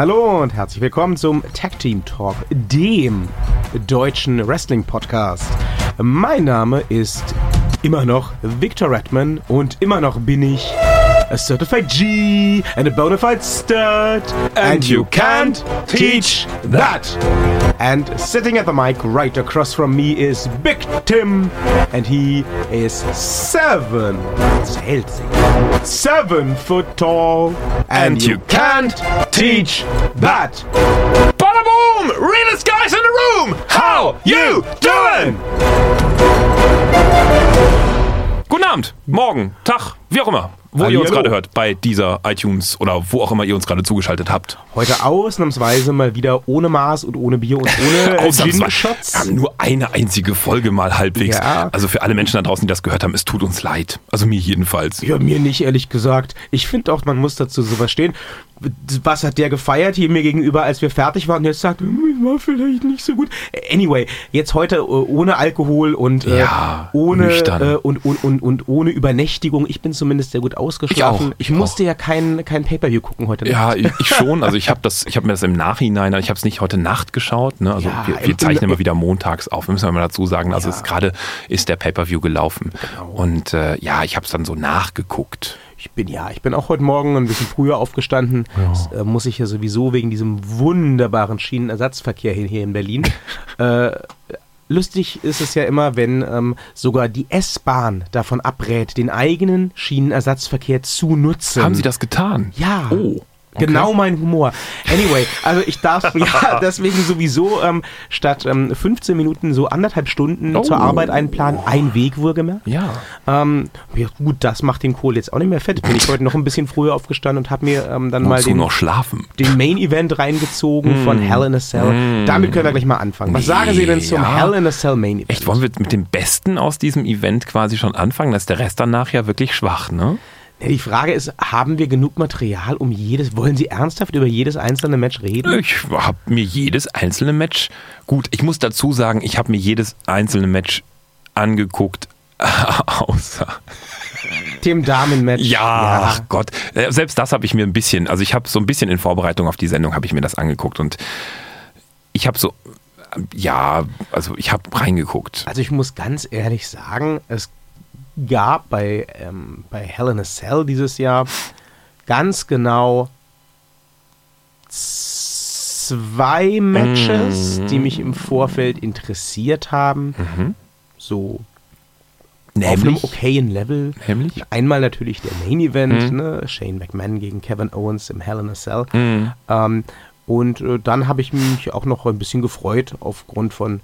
Hallo und herzlich willkommen zum Tag Team Talk, dem deutschen Wrestling Podcast. Mein Name ist immer noch Victor Redman und immer noch bin ich a certified G and a bona fide stud. And you can't teach that. And sitting at the mic right across from me is Big Tim. And he is seven. Zählt. Seven foot tall. And you can't teach that. Bada boom! Realest guys in the room! How you doing? Guten Abend, morgen, Tag, wie auch immer, wo ihr uns gerade hört, bei dieser iTunes oder wo auch immer ihr uns gerade zugeschaltet habt. Heute ausnahmsweise mal wieder ohne Maß und ohne Bier und ohne äh. Gin-Shots. Wir haben nur eine einzige Folge mal halbwegs. Ja. Also für alle Menschen da draußen, die das gehört haben, es tut uns leid. Also mir jedenfalls. Ja, mir nicht, ehrlich gesagt. Ich finde auch, man muss dazu sowas stehen. Was hat der gefeiert hier mir gegenüber, als wir fertig waren? Und jetzt sagt, "Hm, war vielleicht nicht so gut. Anyway, jetzt heute äh, ohne Alkohol und äh, Ja, ohne nüchtern. äh, und, und, und, und ohne Übernächtigung. Ich bin zumindest sehr gut ausgeschlafen. Ich auch, Ich, musste ja kein, kein Pay-Per-View gucken heute Ja, Nacht. ich, ich schon. Also ich habe das, ich habe mir das im Nachhinein, ich habe es nicht heute Nacht geschaut. Ne? Also Ja, wir, wir zeichnen im- immer wieder montags auf, müssen wir mal dazu sagen. Also Ja. gerade ist der Pay-per-View gelaufen Genau. und äh, ja, ich habe es dann so nachgeguckt. Ich bin ja, ich bin auch heute Morgen ein bisschen früher aufgestanden. Das äh, muss ich ja sowieso wegen diesem wunderbaren Schienenersatzverkehr hier, hier in Berlin. äh, lustig ist es ja immer, wenn ähm, sogar die S-Bahn davon abrät, den eigenen Schienenersatzverkehr zu nutzen. Haben Sie das getan? Ja. Oh. Okay. Genau mein Humor. Anyway, also ich darf ja deswegen sowieso ähm, statt ähm, 15 Minuten so anderthalb Stunden Oh. zur Arbeit einplanen. Ein Weg wohlgemerkt. Ja. Ähm, ja, gut, das macht den Kohl jetzt auch nicht mehr fett. Bin ich heute noch ein bisschen früher aufgestanden und habe mir ähm, dann mal Wozu den, noch schlafen? den Main Event reingezogen Mm. von Hell in a Cell. Damit können wir gleich mal anfangen. Was sagen Sie denn zum Ja. Hell in a Cell Main Event? Echt, wollen wir mit dem Besten aus diesem Event quasi schon anfangen? Da ist der Rest danach ja wirklich schwach, ne? Ja, Die Frage ist, haben wir genug Material, um jedes, wollen Sie ernsthaft über jedes einzelne Match reden? Ich habe mir jedes einzelne Match, gut, ich muss dazu sagen, ich habe mir jedes einzelne Match angeguckt, außer Dem Damenmatch. Ja, ach Gott. Äh, Selbst das habe ich mir ein bisschen, also ich habe so ein bisschen in Vorbereitung auf die Sendung, habe ich mir das angeguckt und ich habe so, ja, also ich habe reingeguckt. Also ich muss ganz ehrlich sagen, es gab bei, ähm, bei Hell in a Cell dieses Jahr ganz genau zwei Matches, Mhm. die mich im Vorfeld interessiert haben. So auf einem Nämlich, okayen Level. nämlich? Einmal natürlich der Main Event, Mhm. ne? Shane McMahon gegen Kevin Owens im Hell in a Cell. Mhm. Ähm, und äh, dann habe ich mich auch noch ein bisschen gefreut aufgrund von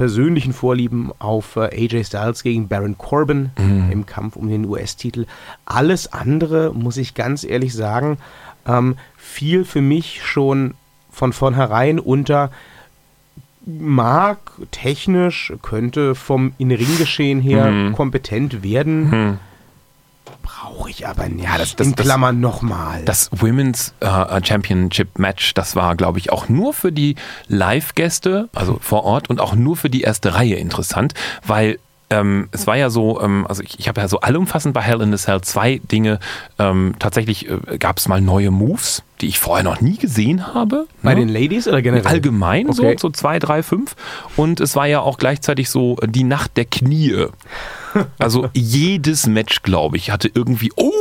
persönlichen Vorlieben auf äh, AJ Styles gegen Baron Corbin Mhm. im Kampf um den US-Titel. Alles andere, muss ich ganz ehrlich sagen, ähm, fiel für mich schon von vornherein unter mag technisch, könnte vom In-Ring-Geschehen her Mhm. kompetent werden. Hm. Brauche ich aber nicht. Ja, das- das- In das- Klammern nochmal. Das Women's äh, Championship Match, das war, glaube ich, auch nur für die Live-Gäste, also vor Ort und auch nur für die erste Reihe interessant, weil ähm, es war ja so, ähm, also ich, ich habe ja so allumfassend bei Hell in a Cell zwei Dinge. Ähm, tatsächlich äh, gab es mal neue Moves, die ich vorher noch nie gesehen habe. Bei ne? den Ladies oder generell? Allgemein Okay. so, so zwei, drei, fünf. Und es war ja auch gleichzeitig so die Nacht der Knie. Also jedes Match, glaube ich, hatte irgendwie, oh,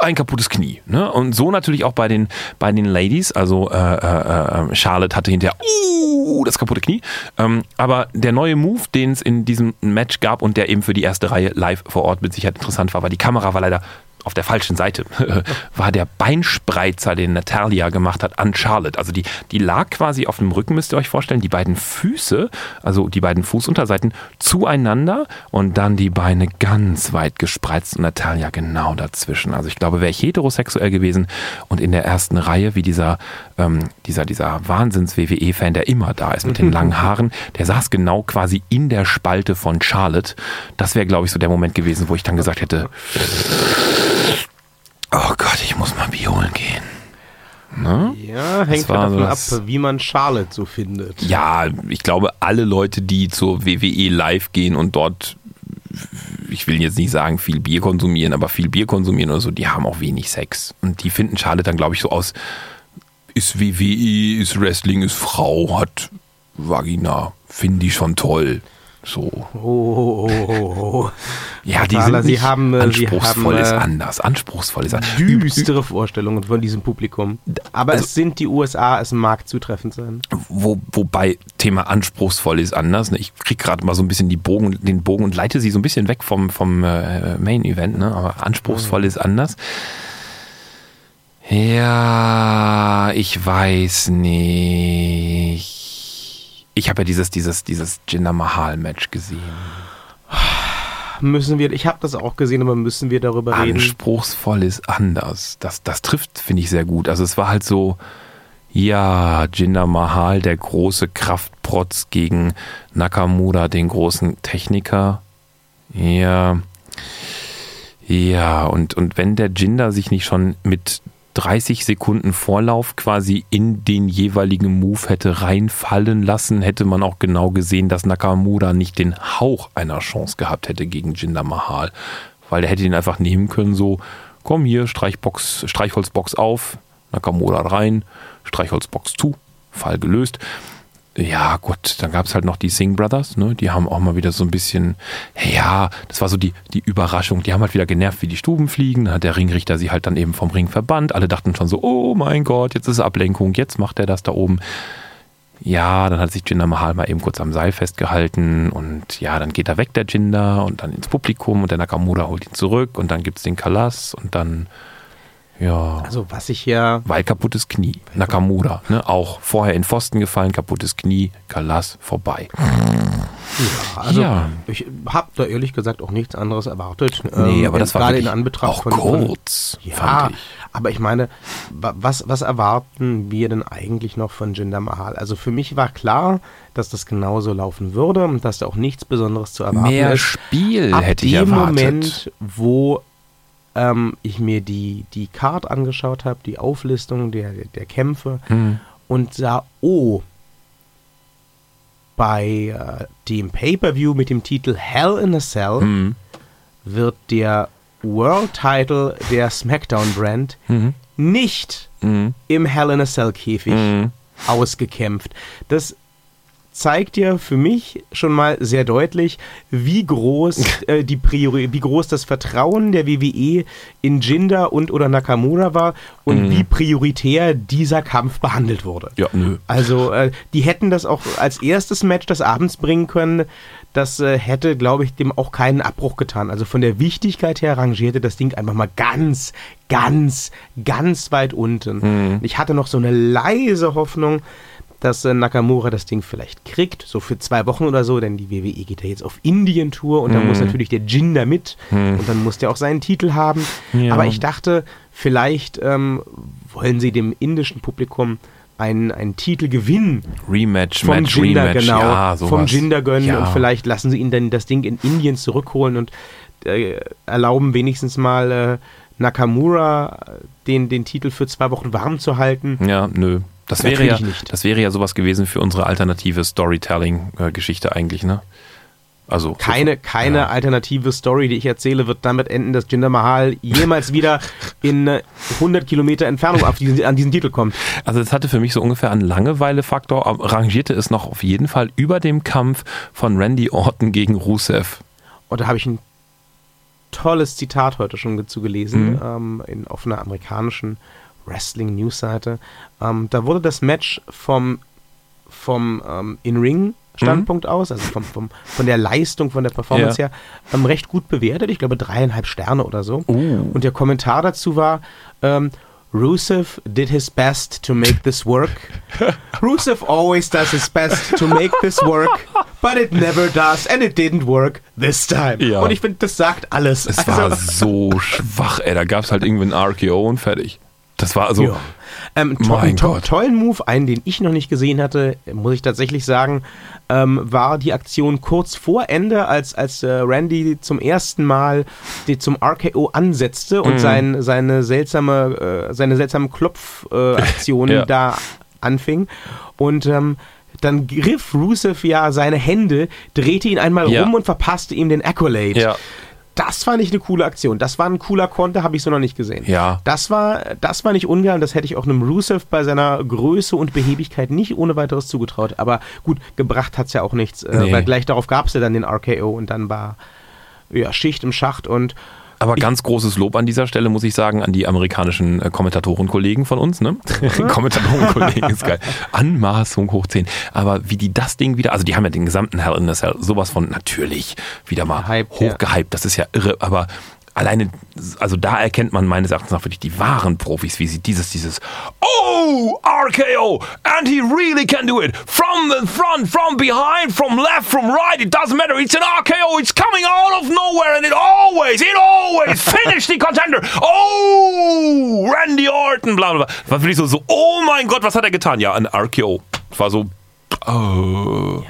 ein kaputtes Knie. Ne? Und so natürlich auch bei den, bei den Ladies. Also äh, äh, äh, Charlotte hatte hinterher, oh, das kaputte Knie. Ähm, aber der neue Move, den es in diesem Match gab und der eben für die erste Reihe live vor Ort mit Sicherheit interessant war, war die Kamera war leider auf der falschen Seite war der Beinspreizer, den Natalia gemacht hat, an Charlotte. Also die, die lag quasi auf dem Rücken, müsst ihr euch vorstellen, die beiden Füße, also die beiden Fußunterseiten zueinander und dann die Beine ganz weit gespreizt und Natalia genau dazwischen. Also ich glaube, wäre ich heterosexuell gewesen und in der ersten Reihe, wie dieser, ähm, dieser, dieser Wahnsinns-WWE-Fan, der immer da ist mit den langen Haaren, der saß genau quasi in der Spalte von Charlotte. Das wäre, glaube ich, so der Moment gewesen, wo ich dann gesagt hätte, Oh Gott, ich muss mal Bier holen gehen. Ne? Ja, hängt war davon ab, wie man Charlotte so findet. Ja, ich glaube, alle Leute, die zur WWE live gehen und dort, ich will jetzt nicht sagen, viel Bier konsumieren, aber viel Bier konsumieren oder so, die haben auch wenig Sex. Und die finden Charlotte dann, glaube ich, so aus ist WWE, ist Wrestling, ist Frau, hat Vagina. Finde ich schon toll. So. Oh, oh, oh, oh. Ja, die Thaler, sind Sie nicht haben, äh, Sie anspruchsvoll haben, ist äh, anders. Anspruchsvoll ist anders. Düstere Vorstellungen von diesem Publikum. Aber Also- es sind die USA, es mag zutreffend sein. Wo, wobei Thema anspruchsvoll ist anders. Ne? Ich krieg gerade mal so ein bisschen die Bogen, den Bogen und leite sie so ein bisschen weg vom, vom äh, Main Event, ne? aber anspruchsvoll ist anders. Ja, ich weiß nicht. Ich habe ja dieses, dieses, dieses Jinder Mahal Match gesehen. Müssen wir, ich habe das auch gesehen, aber müssen wir darüber reden? Anspruchsvoll ist anders. Das, das trifft, finde ich, sehr gut. Also es war halt so, ja, Jinder Mahal, der große Kraftprotz gegen Nakamura, den großen Techniker. Ja. Ja, und, und wenn der Jinder sich nicht schon mit 30 Sekunden Vorlauf quasi in den jeweiligen Move hätte reinfallen lassen, hätte man auch genau gesehen, dass Nakamura nicht den Hauch einer Chance gehabt hätte gegen Jinder Mahal. Weil der hätte ihn einfach nehmen können, so, komm hier, Streichbox, Streichholzbox auf, Nakamura rein, Streichholzbox zu, Fall gelöst. Ja, gut, dann gab es halt noch die Singh Brothers, ne? Die haben auch mal wieder so ein bisschen, ja, das war so die, die Überraschung. Die haben halt wieder genervt wie die Stubenfliegen. Dann hat der Ringrichter sie halt dann eben vom Ring verbannt. Alle dachten schon so, oh mein Gott, jetzt ist Ablenkung, jetzt macht er das da oben. Ja, dann hat sich Jinder Mahal mal eben kurz am Seil festgehalten und ja, dann geht er weg, der Jinder, und dann ins Publikum und der Nakamura holt ihn zurück und dann gibt's den Kalas und dann, ja. Also was ich ja, Weil kaputtes Knie. Nakamura, ne? Auch vorher in Pfosten gefallen, kaputtes Knie, Kalas vorbei. also Ja. ich habe da ehrlich gesagt auch nichts anderes erwartet. Nee, Ähm, aber das war gerade in Anbetracht auch von, von kurz, Ja, fand ich. aber ich meine, wa- was, was erwarten wir denn eigentlich noch von Jinder Mahal? Also für mich war klar, dass das genauso laufen würde und dass da auch nichts Besonderes zu erwarten Mehr ist. Spiel Ab hätte ich dem erwartet. Moment, wo ähm, ich mir die, die Card angeschaut habe, die Auflistung der, der Kämpfe Hm. und sah, oh, bei äh, dem Pay-Per-View mit dem Titel Hell in a Cell Hm. wird der World Title der SmackDown Brand Mhm. nicht Mhm. im Hell in a Cell Käfig Mhm. ausgekämpft. Das zeigt ja für mich schon mal sehr deutlich, wie groß äh, die Priori wie groß das Vertrauen der WWE in Jinder und oder Nakamura war und wie prioritär dieser Kampf behandelt wurde. Ja, nö. Also, äh, die hätten das auch als erstes Match des Abends bringen können. Das äh, hätte, glaube ich, dem auch keinen Abbruch getan. Also von der Wichtigkeit her rangierte das Ding einfach mal ganz, ganz, ganz weit unten. Ich hatte noch so eine leise Hoffnung, dass äh, Nakamura das Ding vielleicht kriegt, so für zwei Wochen oder so, denn die WWE geht ja jetzt auf Indien-Tour und dann muss natürlich der Jinder mit und dann muss der auch seinen Titel haben. Ja. Aber ich dachte, vielleicht ähm, wollen sie dem indischen Publikum einen, einen Titel gewinnen Rematch, vom Match, Jinder, Rematch, genau, ja, vom Jinder gönnen ja. und vielleicht lassen sie ihn dann das Ding in Indien zurückholen und äh, erlauben wenigstens mal äh, Nakamura äh, den, den Titel für zwei Wochen warm zu halten. Ja, nö. Das wäre ja, nicht. das wäre ja sowas gewesen für unsere alternative Storytelling-Geschichte eigentlich, ne? Also Keine, keine Ja. alternative Story, die ich erzähle, wird damit enden, dass Jinder Mahal jemals wieder in äh, 100 Kilometer Entfernung diesen, an diesen Titel kommt. Also es hatte für mich so ungefähr einen Langeweile-Faktor, rangierte es noch auf jeden Fall über dem Kampf von Randy Orton gegen Rusev. Und da habe ich ein tolles Zitat heute schon dazu gelesen, Mhm. ähm, in, auf einer amerikanischen Wrestling-News-Seite. Ähm, da wurde das Match vom, vom ähm, In-Ring-Standpunkt aus, also vom, vom, von der Leistung, von der Performance Ja. her, ähm, recht gut bewertet. Ich glaube dreieinhalb Sterne oder so. Uh. Und der Kommentar dazu war, ähm, Rusev did his best to make this work. Rusev always does his best to make this work, but it never does and it didn't work this time. Ja. Und ich finde, das sagt alles. Es Also, war so schwach, ey. Da gab es halt irgendwie ein RKO und fertig. Das war also. ja. ähm, to Mein to Gott. tollen Move, einen, den ich noch nicht gesehen hatte, muss ich tatsächlich sagen, ähm, war die Aktion kurz vor Ende, als, als äh, Randy zum ersten Mal die zum RKO ansetzte Mhm. und sein, seine seltsame, äh, seine seltsamen Klopfaktionen äh, Ja. da anfing. Und ähm, dann griff Rusev ja seine Hände, drehte ihn einmal Ja. rum und verpasste ihm den Accolade. Ja. Das fand ich eine coole Aktion. Das war ein cooler Konter, habe ich so noch nicht gesehen. Ja. Das war, das war nicht ungern, das hätte ich auch einem Rusev bei seiner Größe und Behebigkeit nicht ohne weiteres zugetraut. Aber gut, gebracht hat es ja auch nichts, äh, Nee. weil gleich darauf gab es ja dann den RKO und dann war ja, Schicht im Schacht und Aber ganz großes Lob an dieser Stelle, muss ich sagen, an die amerikanischen äh, Kommentatorenkollegen von uns. Ne? Kommentatorenkollegen ist geil. Anmaßung hoch 10. Aber wie die das Ding wieder, also die haben ja den gesamten Hell in a Cell sowas von natürlich wieder mal ja. hochgehypt. Das ist ja irre, aber alleine, also da erkennt man meines Erachtens nach wirklich die wahren Profis, wie sie dieses, dieses Oh, RKO, and he really can do it. From the front, from behind, from left, from right, it doesn't matter. It's an RKO, it's coming out of nowhere, and it always, it always finished the contender. Oh, Randy Orton, bla bla bla. War wirklich so, so, oh mein Gott, was hat er getan? Ja, ein RKO. War so, oh,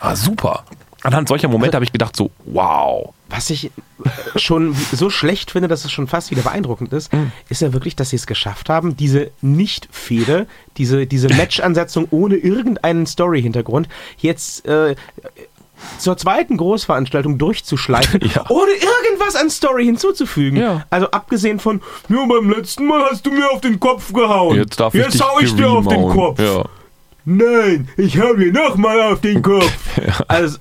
ah, super. Anhand solcher Momente habe ich gedacht so, wow. Was ich schon so schlecht finde, dass es schon fast wieder beeindruckend ist, ist ja wirklich, dass sie es geschafft haben, diese Nicht-Fehde, diese, diese Match-Ansetzung ohne irgendeinen Story-Hintergrund jetzt äh, zur zweiten Großveranstaltung durchzuschleifen, Ja. ohne irgendwas an Story hinzuzufügen. Ja. Also abgesehen von, ja, beim letzten Mal hast du mir auf den Kopf gehauen. Jetzt darf ich dich hau ich dir auf den. Kopf. Ja. Nein, ich hau dir nochmal auf den Kopf. Also, äh,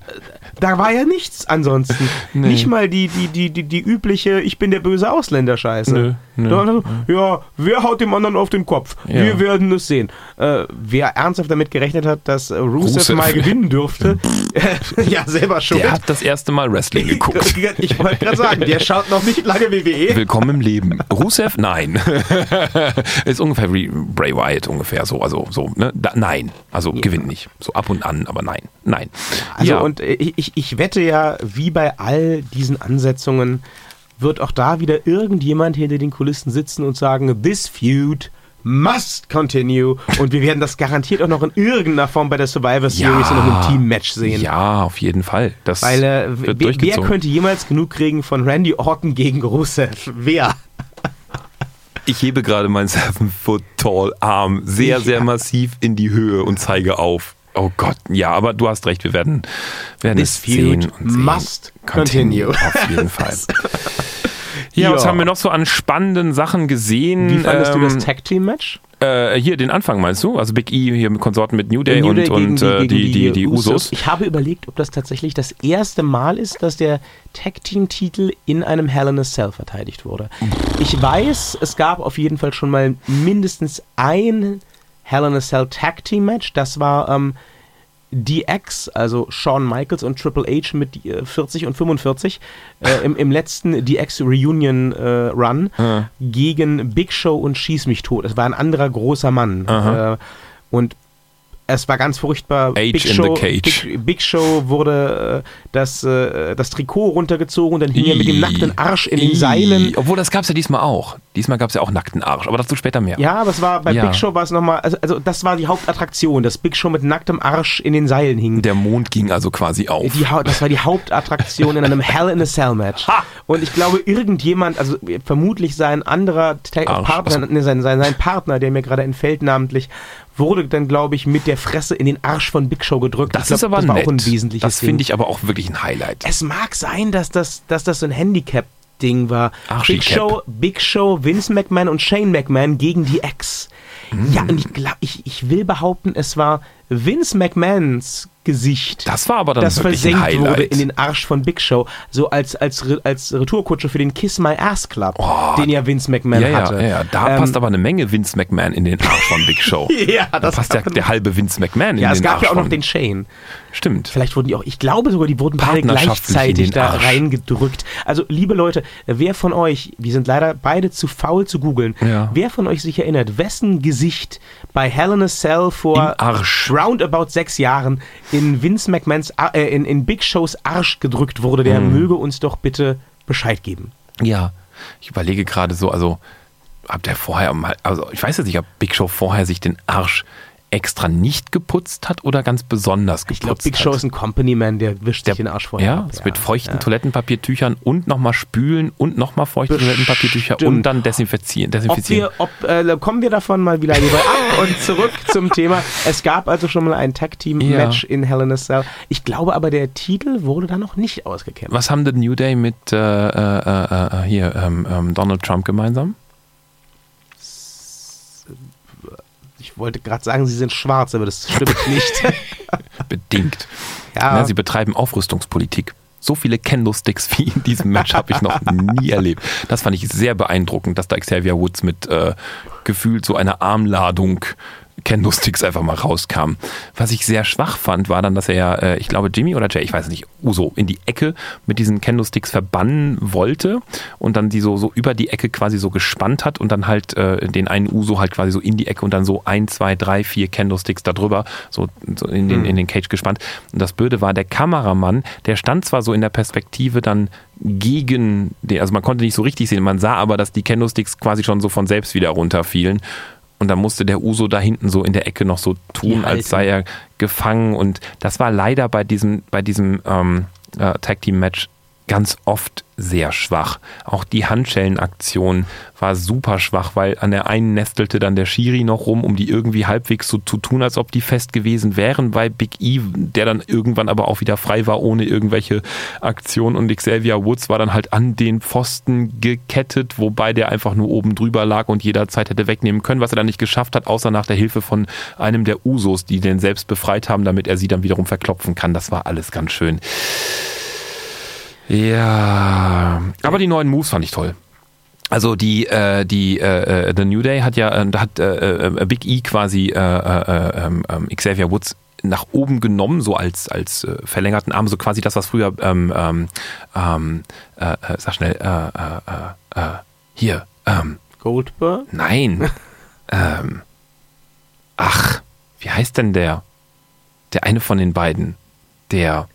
da war ja nichts ansonsten. Nee. Nicht mal die, die, die, die, die übliche Ich bin der böse Ausländer-Scheiße. Da war so, Ja, wer haut dem anderen auf den Kopf? Ja. Wir werden es sehen. Äh, wer ernsthaft damit gerechnet hat, dass Rusev, Rusev. mal gewinnen dürfte, ja, selber schon. Der hat das erste Mal Wrestling geguckt. Ich wollte gerade sagen, der schaut noch nicht lange. WWE. Willkommen im Leben. Rusev? Nein. ist ungefähr wie Bray Wyatt ungefähr so. Also so, ne? Da, nein. Also gewinnt nicht. So ab und an, aber nein. Nein. Also ja. und äh, ich, ich, ich wette ja, wie bei all diesen Ansetzungen wird auch da wieder irgendjemand hinter den Kulissen sitzen und sagen, this feud must continue und wir werden das garantiert auch noch in irgendeiner Form bei der Survivor Series in einem Team-Match sehen. Ja, auf jeden Fall. Das Weil äh, wird wer, wer könnte jemals genug kriegen von Randy Orton gegen Rusev? Wer? ich hebe gerade meinen Seven Foot Tall Arm sehr, sehr massiv in die Höhe und zeige auf. Oh Gott, ja, aber du hast recht, wir werden, werden This es sehen und sehen. must continue. Auf jeden Fall. Ja, was haben wir noch so an spannenden Sachen gesehen? Wie fandest du Ähm, das Tag-Team-Match? Äh, hier den Anfang meinst du? Also Big E hier mit Konsorten mit New Day New und, Day gegen und äh, gegen die, die, die Usos. Ich habe überlegt, ob das tatsächlich das erste Mal ist, dass der Tag-Team-Titel in einem Hell in a Cell verteidigt wurde. Ich weiß, es gab auf jeden Fall schon mal mindestens ein Hell in a Cell Tag-Team-Match. Das war ähm, DX, also Shawn Michaels und Triple H mit äh, 40 und 45 äh, im, im letzten DX Reunion äh, Run Ja. gegen Big Show und Schieß mich tot. Es war ein anderer großer Mann. Äh, und es war ganz furchtbar. Age Big in Show, the cage. Big, Big Show wurde äh, das, äh, das Trikot runtergezogen und dann hing er mit dem nackten Arsch in den. Seilen. Obwohl, das gab es ja diesmal auch. Diesmal gab es ja auch nackten Arsch, aber dazu später mehr. Ja, aber es war bei Ja. Big Show war es nochmal, also, also das war die Hauptattraktion, dass Big Show mit nacktem Arsch in den Seilen hing. Der Mond ging also quasi auf. Die, das war die Hauptattraktion in einem Hell in a Cell Match. Ha! Und ich glaube, irgendjemand, also vermutlich sein anderer Ta- Arsch. Partner, Achso. ne, sein, sein, sein Partner, der mir gerade entfällt namentlich, wurde dann, glaube ich, mit der Fresse in den Arsch von Big Show gedrückt. das glaub, ist aber das war nett. auch ein wesentliches das Ding. finde ich aber auch wirklich ein Highlight. Es mag sein, dass das, dass das so ein Handicap-Ding war. Arschicap. Big Show, Big Show, Vince McMahon und Shane McMahon gegen die Ex. Mm. Ja, und ich, glaub, ich, ich will behaupten, es war Vince McMahons Gesicht Das war aber dann das versenkt wurde in den Arsch von Big Show, so als, als, als Retourkutsche für den Kiss My Ass Club, den ja Vince McMahon ja, ja, hatte. ja, ja, da Ähm, passt aber eine Menge Vince McMahon in den Arsch von Big Show. Ja, da das passt ja der halbe Vince McMahon Ja, in es den gab Arsch ja auch noch den Shane. Stimmt. Vielleicht wurden die auch, ich glaube sogar, die wurden beide gleichzeitig da reingedrückt. Also, liebe Leute, wer von euch, wir sind leider beide zu faul zu googeln, Ja. wer von euch sich erinnert, wessen Gesicht bei Hell in a Cell vor roundabout sechs Jahren in Vince McMahons, äh, in, in Big Shows Arsch gedrückt wurde, der Hm. möge uns doch bitte Bescheid geben. Ja, ich überlege gerade so, also habt ihr vorher mal, also ich weiß jetzt nicht, ob Big Show vorher sich den Arsch extra nicht geputzt hat oder ganz besonders Ich glaube, geputzt Big Show hat. ist ein Company Man, der wischt Der- sich den Arsch vorher ja, ab. es mit feuchten ja. Toilettenpapiertüchern und nochmal spülen und nochmal feuchte Bestimmt. Toilettenpapiertücher und dann desinfizieren. Ob desinfizieren. wir, ob, äh, kommen wir davon mal wieder lieber ab und zurück zum Thema. Es gab also schon mal ein Tag-Team-Match in Hell in a Cell. Ich glaube aber, der Titel wurde da noch nicht ausgekämpft. Was haben The New Day mit äh, äh, äh, hier ähm, ähm, Donald Trump gemeinsam? Ich wollte gerade sagen, sie sind schwarz, aber das stimmt nicht. Bedingt. Ja. Ja, sie betreiben Aufrüstungspolitik. So viele Kendo-Sticks wie in diesem Match habe ich noch nie erlebt. Das fand ich sehr beeindruckend, dass da Xavier Woods mit äh, gefühlt so einer Armladung Kendo-Sticks einfach mal rauskam. Was ich sehr schwach fand, war dann, dass er ja, äh, ich glaube Jimmy oder Jay, ich weiß nicht, Uso in die Ecke mit diesen Kendo-Sticks verbannen wollte und dann die so, so über die Ecke quasi so gespannt hat und dann halt äh, den einen Uso halt quasi so in die Ecke und dann so ein, zwei, drei, vier Kendo-Sticks da drüber so, so in, den, in den Cage gespannt. Und das Blöde war, der Kameramann, der stand zwar so in der Perspektive dann gegen den, also man konnte nicht so richtig sehen, man sah aber, dass die Kendo-Sticks quasi schon so von selbst wieder runterfielen. Und dann musste der Uso da hinten so in der Ecke noch so tun, Die als sei er gefangen. Und das war leider bei diesem, bei diesem ähm, äh, Tag Team Match ganz oft sehr schwach. Auch die Handschellenaktion war super schwach, weil an der einen nestelte dann der Schiri noch rum, um die irgendwie halbwegs so zu tun, als ob die fest gewesen wären bei Big E, der dann irgendwann aber auch wieder frei war, ohne irgendwelche Aktion. Und Xavier Woods war dann halt an den Pfosten gekettet, wobei der einfach nur oben drüber lag und jederzeit hätte wegnehmen können, was er dann nicht geschafft hat, außer nach der Hilfe von einem der Usos, die den selbst befreit haben, damit er sie dann wiederum verklopfen kann. Das war alles ganz schön. Ja, aber die neuen Moves fand ich toll. Also die äh, die äh, äh, The New Day hat ja äh, da hat äh, äh, Big E quasi äh, äh, ähm, ähm, Xavier Woods nach oben genommen, so als als äh, verlängerten Arm, so quasi das, was früher ähm, ähm, ähm, äh, äh, sag schnell äh, äh, äh, äh, hier ähm, Goldberg? nein. Ähm, ach wie heißt denn der? Der eine von den beiden der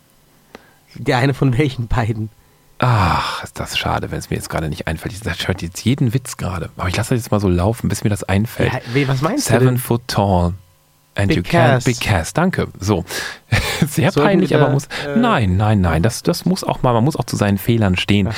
Der eine von welchen beiden? Ach, ist das schade, wenn es mir jetzt gerade nicht einfällt. Ich hört jetzt jeden Witz gerade. Aber ich lasse das jetzt mal so laufen, bis mir das einfällt. Ja, was meinst du Seven foot tall. And Big you can Cass. big Cass. Danke. So. Sehr Sollten peinlich, wir, aber muss. äh, nein, nein, nein. Das, das muss auch mal, man muss auch zu seinen Fehlern stehen.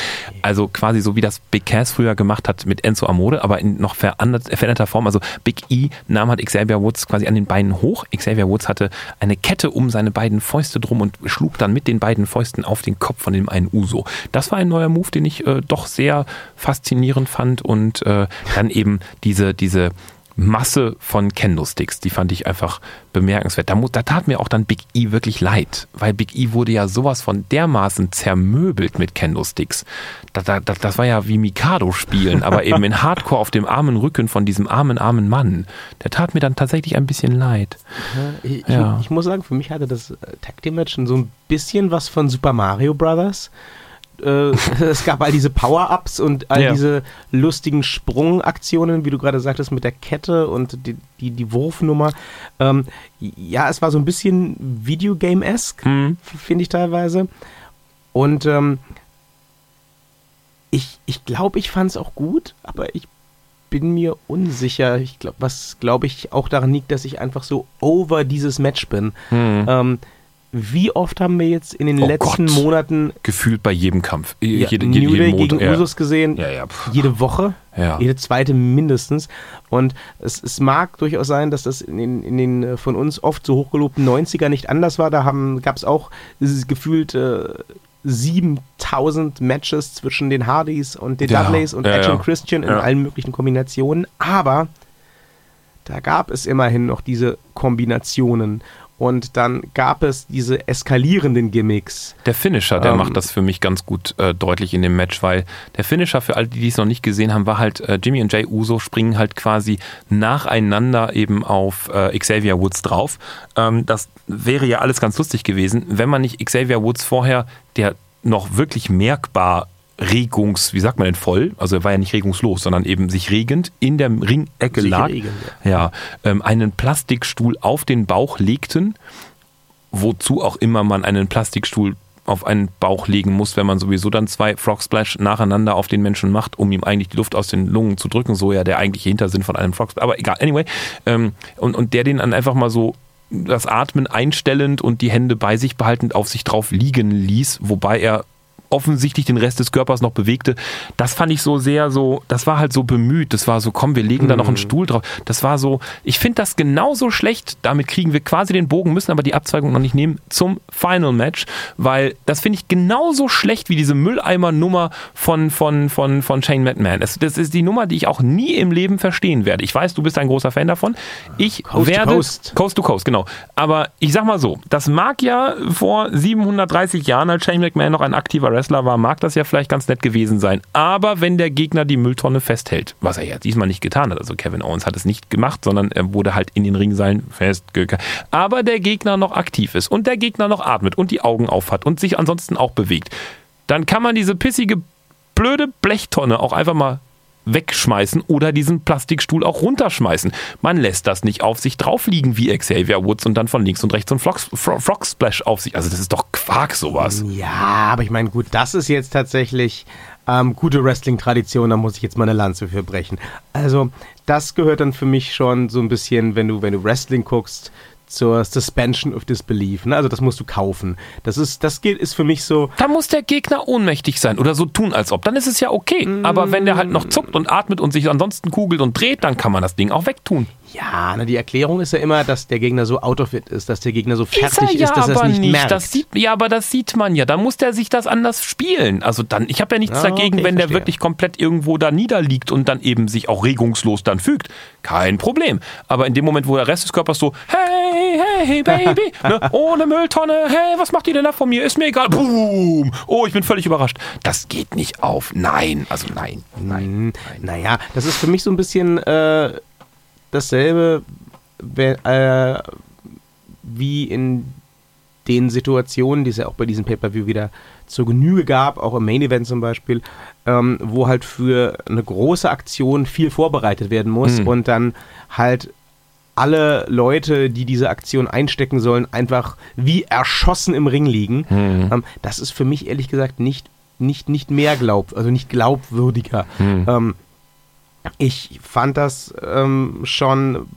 Also quasi so wie das Big Cass früher gemacht hat mit Enzo Amore, aber in noch veränderter Form. Also Big E nahm halt Xavier Woods quasi an den Beinen hoch. Xavier Woods hatte eine Kette um seine beiden Fäuste drum und schlug dann mit den beiden Fäusten auf den Kopf von dem einen Uso. Das war ein neuer Move, den ich äh, doch sehr faszinierend fand und äh, dann eben diese, diese Masse von Kendo-Sticks, die fand ich einfach bemerkenswert. Da, da tat mir auch dann Big E wirklich leid, weil Big E wurde ja sowas von dermaßen zermöbelt mit Kendo-Sticks. Da, da, da, das war ja wie Mikado spielen, aber eben in Hardcore auf dem armen Rücken von diesem armen, armen Mann. Der tat mir dann tatsächlich ein bisschen leid. Ich, ich- Ja. ich muss sagen, für mich hatte das äh, Tag Team Match so ein bisschen was von Super Mario Brothers. Äh, es gab all diese Power-Ups und all Ja. diese lustigen Sprungaktionen, wie du gerade sagtest, mit der Kette und die, die, die Wurfnummer. Ähm, ja, es war so ein bisschen Videogame-esque, Hm. finde ich teilweise. Und ähm, ich ich glaube, ich fand es auch gut, aber ich bin mir unsicher. Ich glaube, was glaube ich auch daran liegt, dass ich einfach so over dieses Match bin. Hm. Ähm, wie oft haben wir jetzt in den Oh letzten Gott. Monaten Gefühlt bei jedem Kampf. ja, Jede, New jede, Day jeden gegen ja. Usos gesehen? Ja, ja. Jede Woche? Jede zweite mindestens. Und es, es mag durchaus sein, dass das in den, in den äh, von uns oft so hochgelobten 90er nicht anders war. Da gab es auch äh, gefühlt äh, 7000 Matches zwischen den Hardys und den Dudleys und Edge und Christian in allen möglichen Kombinationen. Aber da gab es immerhin noch diese Kombinationen. Und dann gab es diese eskalierenden Gimmicks. Der Finisher, der Ähm, macht das für mich ganz gut äh, deutlich in dem Match, weil der Finisher, für alle, die die es noch nicht gesehen haben, war halt, äh, Jimmy und Jay Uso springen halt quasi nacheinander eben auf äh, Xavier Woods drauf. Ähm, das wäre ja alles ganz lustig gewesen, wenn man nicht Xavier Woods vorher, der noch wirklich merkbar regungs, wie sagt man denn, voll, also er war ja nicht regungslos, sondern eben sich regend in der Ringecke Sich lag, regend, ja, ähm, einen Plastikstuhl auf den Bauch legten, wozu auch immer man einen Plastikstuhl auf einen Bauch legen muss, wenn man sowieso dann zwei Frog Splash nacheinander auf den Menschen macht, um ihm eigentlich die Luft aus den Lungen zu drücken, so ja der eigentliche Hintersinn von einem Frog Splash, aber egal, anyway, ähm, und, und der den dann einfach mal so das Atmen einstellend und die Hände bei sich behaltend auf sich drauf liegen ließ, wobei er offensichtlich den Rest des Körpers noch bewegte. Das fand ich so sehr so, das war halt so bemüht. Das war so, komm, wir legen da noch einen Mhm. Stuhl drauf. Das war so, ich finde das genauso schlecht. Damit kriegen wir quasi den Bogen, müssen aber die Abzweigung noch nicht nehmen zum Final Match, weil das finde ich genauso schlecht wie diese Mülleimer-Nummer von, von, von, von Shane McMahon. Das, das ist die Nummer, die ich auch nie im Leben verstehen werde. Ich weiß, du bist ein großer Fan davon. Ich Coast to werde. Coast. Coast to Coast, genau. Aber ich sag mal so, das mag ja vor 730 Jahren, als Shane McMahon noch ein aktiver Wrestler war, mag das ja vielleicht ganz nett gewesen sein. Aber wenn der Gegner die Mülltonne festhält, was er ja diesmal nicht getan hat, also Kevin Owens hat es nicht gemacht, sondern er wurde halt in den Ringseilen festgehalten. Aber der Gegner noch aktiv ist und der Gegner noch atmet und die Augen auf hat und sich ansonsten auch bewegt, dann kann man diese pissige, blöde Blechtonne auch einfach mal wegschmeißen oder diesen Plastikstuhl auch runterschmeißen. Man lässt das nicht auf sich drauf liegen wie Xavier Woods und dann von links und rechts so ein Frog, Frog, Splash auf sich. Also das ist doch Quark sowas. Ja, aber ich meine, gut, das ist jetzt tatsächlich ähm, gute Wrestling-Tradition, da muss ich jetzt mal eine Lanze für brechen. Also, das gehört dann für mich schon so ein bisschen, wenn du, wenn du Wrestling guckst, zur Suspension of Disbelief. Ne? Also das musst du kaufen. Das ist, das geht, ist für mich so, Da muss der Gegner ohnmächtig sein oder so tun, als ob. Dann ist es ja okay. Aber wenn der halt noch zuckt und atmet und sich ansonsten kugelt und dreht, dann kann man das Ding auch wegtun. Ja, ne, die Erklärung ist ja immer, dass der Gegner so out of it ist, dass der Gegner so fertig er ist, ja dass er es aber nicht, merkt. Das sieht, ja, aber das sieht man ja. Da muss der sich das anders spielen. Also dann, ich habe ja nichts Ah, dagegen, okay, wenn der wirklich komplett irgendwo da niederliegt und dann eben sich auch regungslos dann fügt. Kein Problem. Aber in dem Moment, wo der Rest des Körpers so, hey, hey, Baby, ne, ohne Mülltonne, hey, was macht ihr denn da von mir? Ist mir egal. Boom. Oh, ich bin völlig überrascht. Das geht nicht auf. Nein, also nein, nein. Hm, Naja, das ist für mich so ein bisschen äh, dasselbe äh, wie in den Situationen, die es ja auch bei diesem Pay-Per-View wieder zur Genüge gab, auch im Main Event zum Beispiel, ähm, wo halt für eine große Aktion viel vorbereitet werden muss Mhm. und dann halt alle Leute, die diese Aktion einstecken sollen, einfach wie erschossen im Ring liegen. Mhm. Ähm, das ist für mich ehrlich gesagt nicht, nicht, nicht mehr glaub, also nicht glaubwürdiger. Mhm. Ähm, ich fand das ähm, schon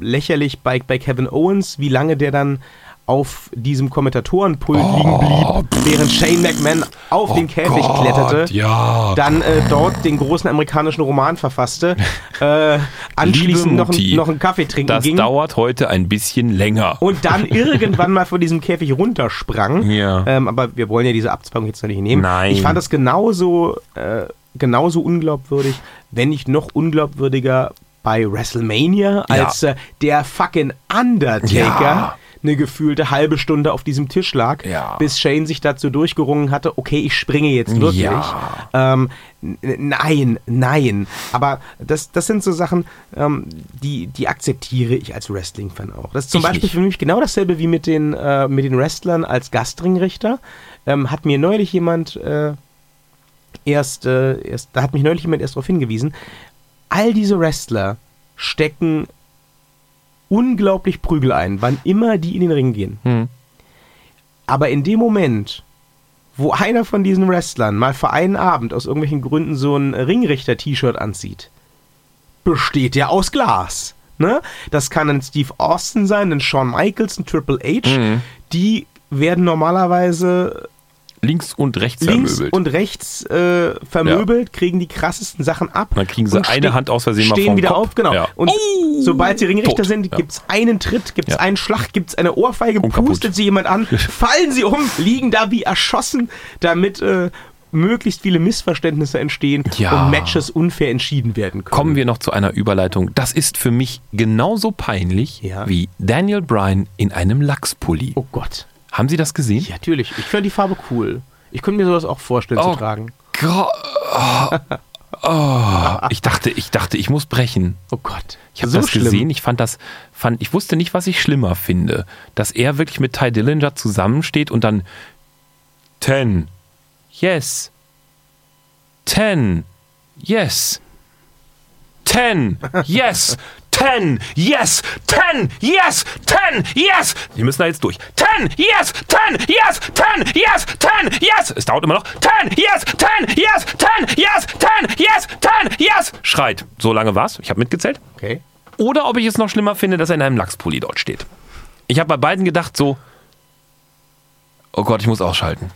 lächerlich bei, bei Kevin Owens, wie lange der dann auf diesem Kommentatorenpult liegen blieb, während Shane McMahon auf den Käfig Oh Gott, kletterte. Ja. Dann äh, dort den großen amerikanischen Roman verfasste, äh, anschließend noch, Mutti, noch einen Kaffee trinken das ging dauert heute ein bisschen länger. und dann irgendwann mal von diesem Käfig runtersprang. Ja. Ähm, aber wir wollen ja diese Abzweigung jetzt noch nicht nehmen. Nein. Ich fand das genauso, äh, genauso unglaubwürdig, wenn nicht noch unglaubwürdiger bei WrestleMania, als äh, der fucking Undertaker Ja. eine gefühlte halbe Stunde auf diesem Tisch lag, Ja. bis Shane sich dazu durchgerungen hatte, okay, ich springe jetzt wirklich. Ja. Ähm, nein, nein. Aber das, das sind so Sachen, ähm, die, die akzeptiere ich als Wrestling-Fan auch. Das ist zum Ich Beispiel nicht. für mich genau dasselbe wie mit den, äh, mit den Wrestlern als Gastringrichter. Ähm, hat mir neulich jemand äh, erst, äh, erst, da hat mich neulich jemand erst darauf hingewiesen, all diese Wrestler stecken unglaublich Prügel ein, wann immer die in den Ring gehen. Hm. Aber in dem Moment, wo einer von diesen Wrestlern mal für einen Abend aus irgendwelchen Gründen so ein Ringrichter-T-Shirt anzieht, besteht der aus Glas. Ne? Das kann ein Steve Austin sein, ein Shawn Michaels, ein Triple H. Mhm. Die werden normalerweise Links und rechts links vermöbelt. und rechts äh, vermöbelt, kriegen die krassesten Sachen ab. Dann kriegen sie eine Hand aus Versehen mal stehen vom wieder Kopf. auf, genau. Ja. Und Oh! sobald sie Ringrichter Tot. sind, Ja. gibt es einen Tritt, gibt es Ja. einen Schlag, gibt es eine Ohrfeige, Und kaputt. pustet sie jemand an, fallen sie um, liegen da wie erschossen, damit äh, möglichst viele Missverständnisse entstehen Ja. und Matches unfair entschieden werden können. Kommen wir noch zu einer Überleitung. Das ist für mich genauso peinlich Ja. wie Daniel Bryan in einem Lachspulli. Oh Gott. Haben Sie das gesehen? Ja, natürlich. Ich finde die Farbe cool. Ich könnte mir sowas auch vorstellen Oh. zu tragen. Gott. Oh. Oh. Ich dachte, ich dachte, ich muss brechen. Oh Gott. Ich habe das gesehen, ich fand das, fand, ich wusste nicht, was ich schlimmer finde. Dass er wirklich mit Ty Dillinger zusammensteht und dann Ten. Yes. Ten. Yes. Ten. Yes. Ten. 10, yes, 10, yes, 10, yes. Wir müssen da jetzt durch. 10, yes, 10, yes, 10, yes, 10, yes. Es dauert immer noch. 10, yes, 10, yes, 10, yes, 10, yes, 10, yes. Schreit. So lange war's. Ich habe mitgezählt. Okay. Oder ob ich es noch schlimmer finde, dass er in einem Lachspulli dort steht. Ich habe bei beiden gedacht so, oh Gott, ich muss ausschalten.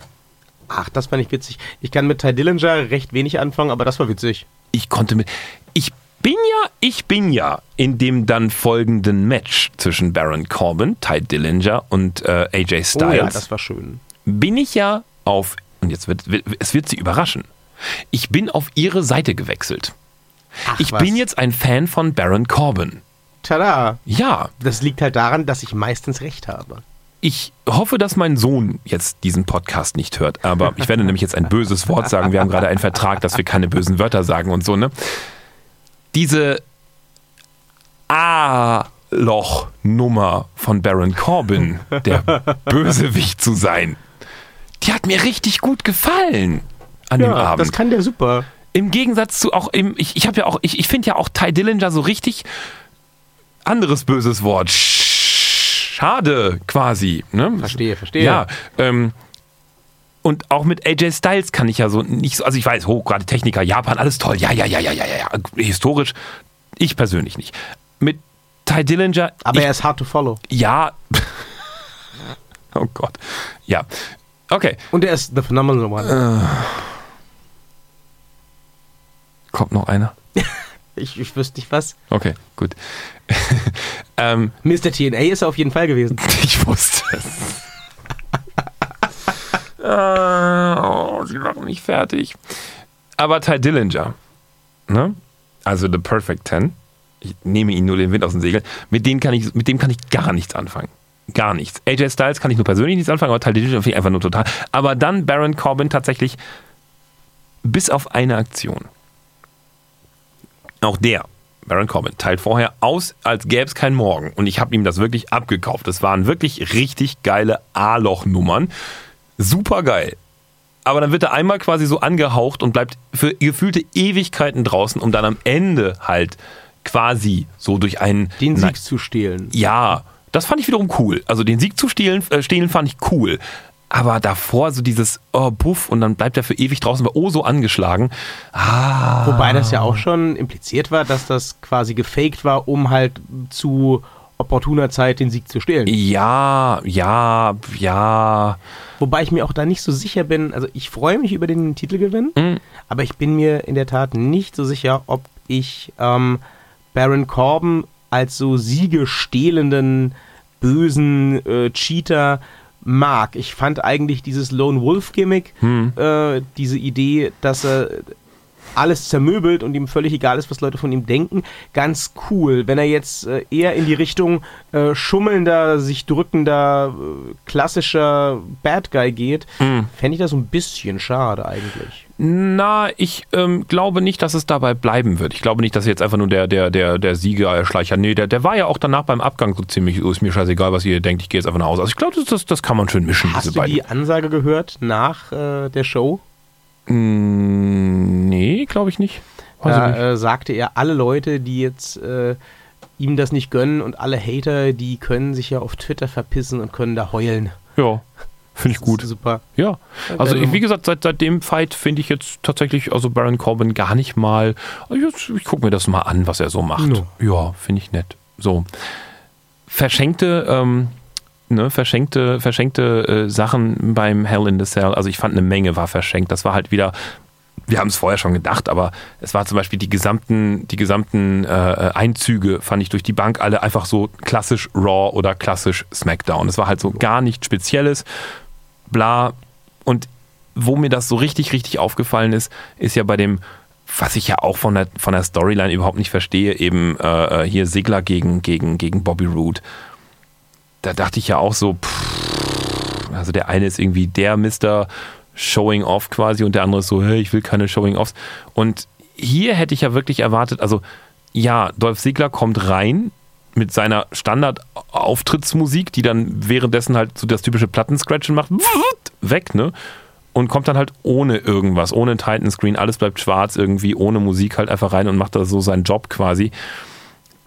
Ach, das fand ich witzig. Ich kann mit Ty Dillinger recht wenig anfangen, aber das war witzig. Ich konnte mit, ich bin ja, ich bin ja in dem dann folgenden Match zwischen Baron Corbin, Ty Dillinger und äh, AJ Styles. Oh ja, das war schön. bin ich ja auf, und jetzt wird, wird es wird sie überraschen, ich bin auf ihre Seite gewechselt. Ach, ich was. bin jetzt ein Fan von Baron Corbin. Tada. Ja, Das liegt halt daran, dass ich meistens recht habe. ich hoffe, dass mein Sohn jetzt diesen Podcast nicht hört, aber ich werde nämlich jetzt ein böses Wort sagen. Wir haben gerade einen Vertrag, dass wir keine bösen Wörter sagen und so, ne? Diese A-Loch-Nummer von Baron Corbin, der Bösewicht zu sein, die hat mir richtig gut gefallen an dem Ja, Abend. das kann der super. Im Gegensatz zu auch im, ich, ich habe ja auch, ich, ich finde ja auch Ty Dillinger so richtig anderes böses Wort. Schade, quasi. Ne? Verstehe, verstehe. Ja, ähm, und auch mit AJ Styles kann ich ja so nicht so, also ich weiß, oh, gerade Techniker, Japan, alles toll, ja, ja, ja, ja, ja, ja, ja, historisch, ich persönlich nicht. Mit Ty Dillinger, Aber ich, er ist hard to follow. ja, oh Gott, ja, okay, Und er ist the phenomenal one. kommt noch einer? Ich, ich wüsste nicht was. Okay, gut. ähm, Mr. TNA ist er auf jeden Fall gewesen. Ich wusste es. Äh, oh, sie machen mich fertig. Aber Ty Dillinger, ne? also The Perfect Ten, ich nehme ihn nur den Wind aus dem Segel, mit, denen kann ich, mit dem kann ich gar nichts anfangen. Gar nichts. AJ Styles kann ich nur persönlich nichts anfangen, aber Ty Dillinger finde ich einfach nur total. Aber dann Baron Corbin tatsächlich bis auf eine Aktion. Auch der, Baron Corbin, teilt vorher aus, als gäbe es kein Morgen. Und ich habe ihm das wirklich abgekauft. Das waren wirklich richtig geile A-Loch-Nummern. Super geil. Aber dann wird er einmal quasi so angehaucht und bleibt für gefühlte Ewigkeiten draußen, um dann am Ende halt quasi so durch einen. Den Sieg zu stehlen. ja, das fand ich wiederum cool. Also den Sieg zu stehlen, äh, stehlen fand ich cool. Aber davor so dieses, oh, puff, und dann bleibt er für ewig draußen, war oh so angeschlagen. Ah. Wobei das ja auch schon impliziert war, dass das quasi gefaked war, um halt zu opportuner Zeit den Sieg zu stehlen. Ja, ja, ja. Wobei ich mir auch da nicht so sicher bin. Also ich freue mich über den Titelgewinn, Mhm. aber ich bin mir in der Tat nicht so sicher, ob ich ähm, Baron Corbin als so siegestehlenden, bösen äh, Cheater mag. Ich fand eigentlich dieses Lone Wolf Gimmick, äh, diese Idee, dass er alles zermöbelt und ihm völlig egal ist, was Leute von ihm denken, ganz cool. Wenn er jetzt äh, eher in die Richtung äh, schummelnder, sich drückender, äh, klassischer Bad Guy geht, fände ich das so ein bisschen schade eigentlich. Na, ich ähm, glaube nicht, dass es dabei bleiben wird. Ich glaube nicht, dass jetzt einfach nur der, der, der, der Sieger, Schleicher, nee, der, der war ja auch danach beim Abgang so ziemlich, oh, ist mir scheißegal, was ihr denkt, ich gehe jetzt einfach nach Hause. Also ich glaube, das, das, das kann man schön mischen, Hast du beiden. die Ansage gehört nach äh, der Show? Mm, nee, glaube ich nicht. Ich Da nicht. äh, sagte er, alle Leute, die jetzt äh, ihm das nicht gönnen und alle Hater, die können sich ja auf Twitter verpissen und können da heulen. Ja, finde ich gut. Super. Ja, also Ähm, ich, wie gesagt, seit, seit dem Fight finde ich jetzt tatsächlich also Baron Corbin gar nicht mal. Jetzt, ich gucke mir das mal an, was er so macht. No. Ja, finde ich nett. So verschenkte, ähm, ne, verschenkte, verschenkte äh, Sachen beim Hell in the Cell. Also ich fand eine Menge war verschenkt. Das war halt wieder. Wir haben es vorher schon gedacht, aber es war zum Beispiel die gesamten, die gesamten äh, Einzüge, fand ich durch die Bank alle einfach so klassisch Raw oder klassisch SmackDown. Es war halt so gar nichts Spezielles bla. Und wo mir das so richtig, richtig aufgefallen ist, ist ja bei dem, was ich ja auch von der, von der Storyline überhaupt nicht verstehe, eben äh, hier Sigler gegen, gegen, gegen Bobby Roode. Da dachte ich ja auch so, pff, also der eine ist irgendwie der Mr. Showing Off quasi und der andere ist so, hey, ich will keine Showing Offs. Und hier hätte ich ja wirklich erwartet, also ja, Dolph Ziggler kommt rein mit seiner Standard-Auftrittsmusik, die dann währenddessen halt so das typische Plattenscratchen macht, weg, ne? Und kommt dann halt ohne irgendwas, ohne Titan Screen, alles bleibt schwarz irgendwie, ohne Musik halt einfach rein und macht da so seinen Job quasi.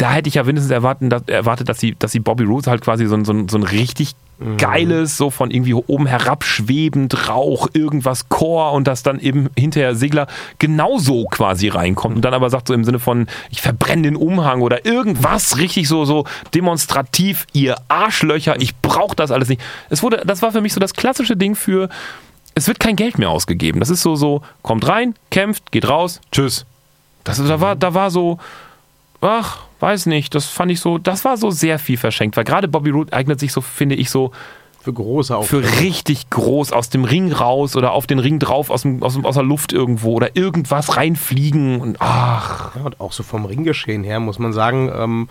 Da hätte ich ja mindestens erwarten, dass, erwartet, dass sie, dass sie Bobby Roode halt quasi so, ein- so, so ein richtig geiles, so von irgendwie oben herab schwebend Rauch, irgendwas Chor und dass dann eben hinterher Sigler genauso quasi reinkommt und dann aber sagt so im Sinne von, ich verbrenne den Umhang oder irgendwas richtig so, so demonstrativ, ihr Arschlöcher, ich brauche das alles nicht. Es wurde, das war für mich so das klassische Ding für, es wird kein Geld mehr ausgegeben. Das ist so, so, kommt rein, kämpft, geht raus, tschüss. Das, da, war, da war so, ach, weiß nicht, das fand ich so, das war so sehr viel verschenkt, weil gerade Bobby Roode eignet sich so, finde ich, so Für große für Auftritte. richtig groß aus dem Ring raus oder auf den Ring drauf, aus, dem, aus, aus der Luft irgendwo oder irgendwas reinfliegen und ach, Ja, und auch so vom Ringgeschehen her muss man sagen, ähm,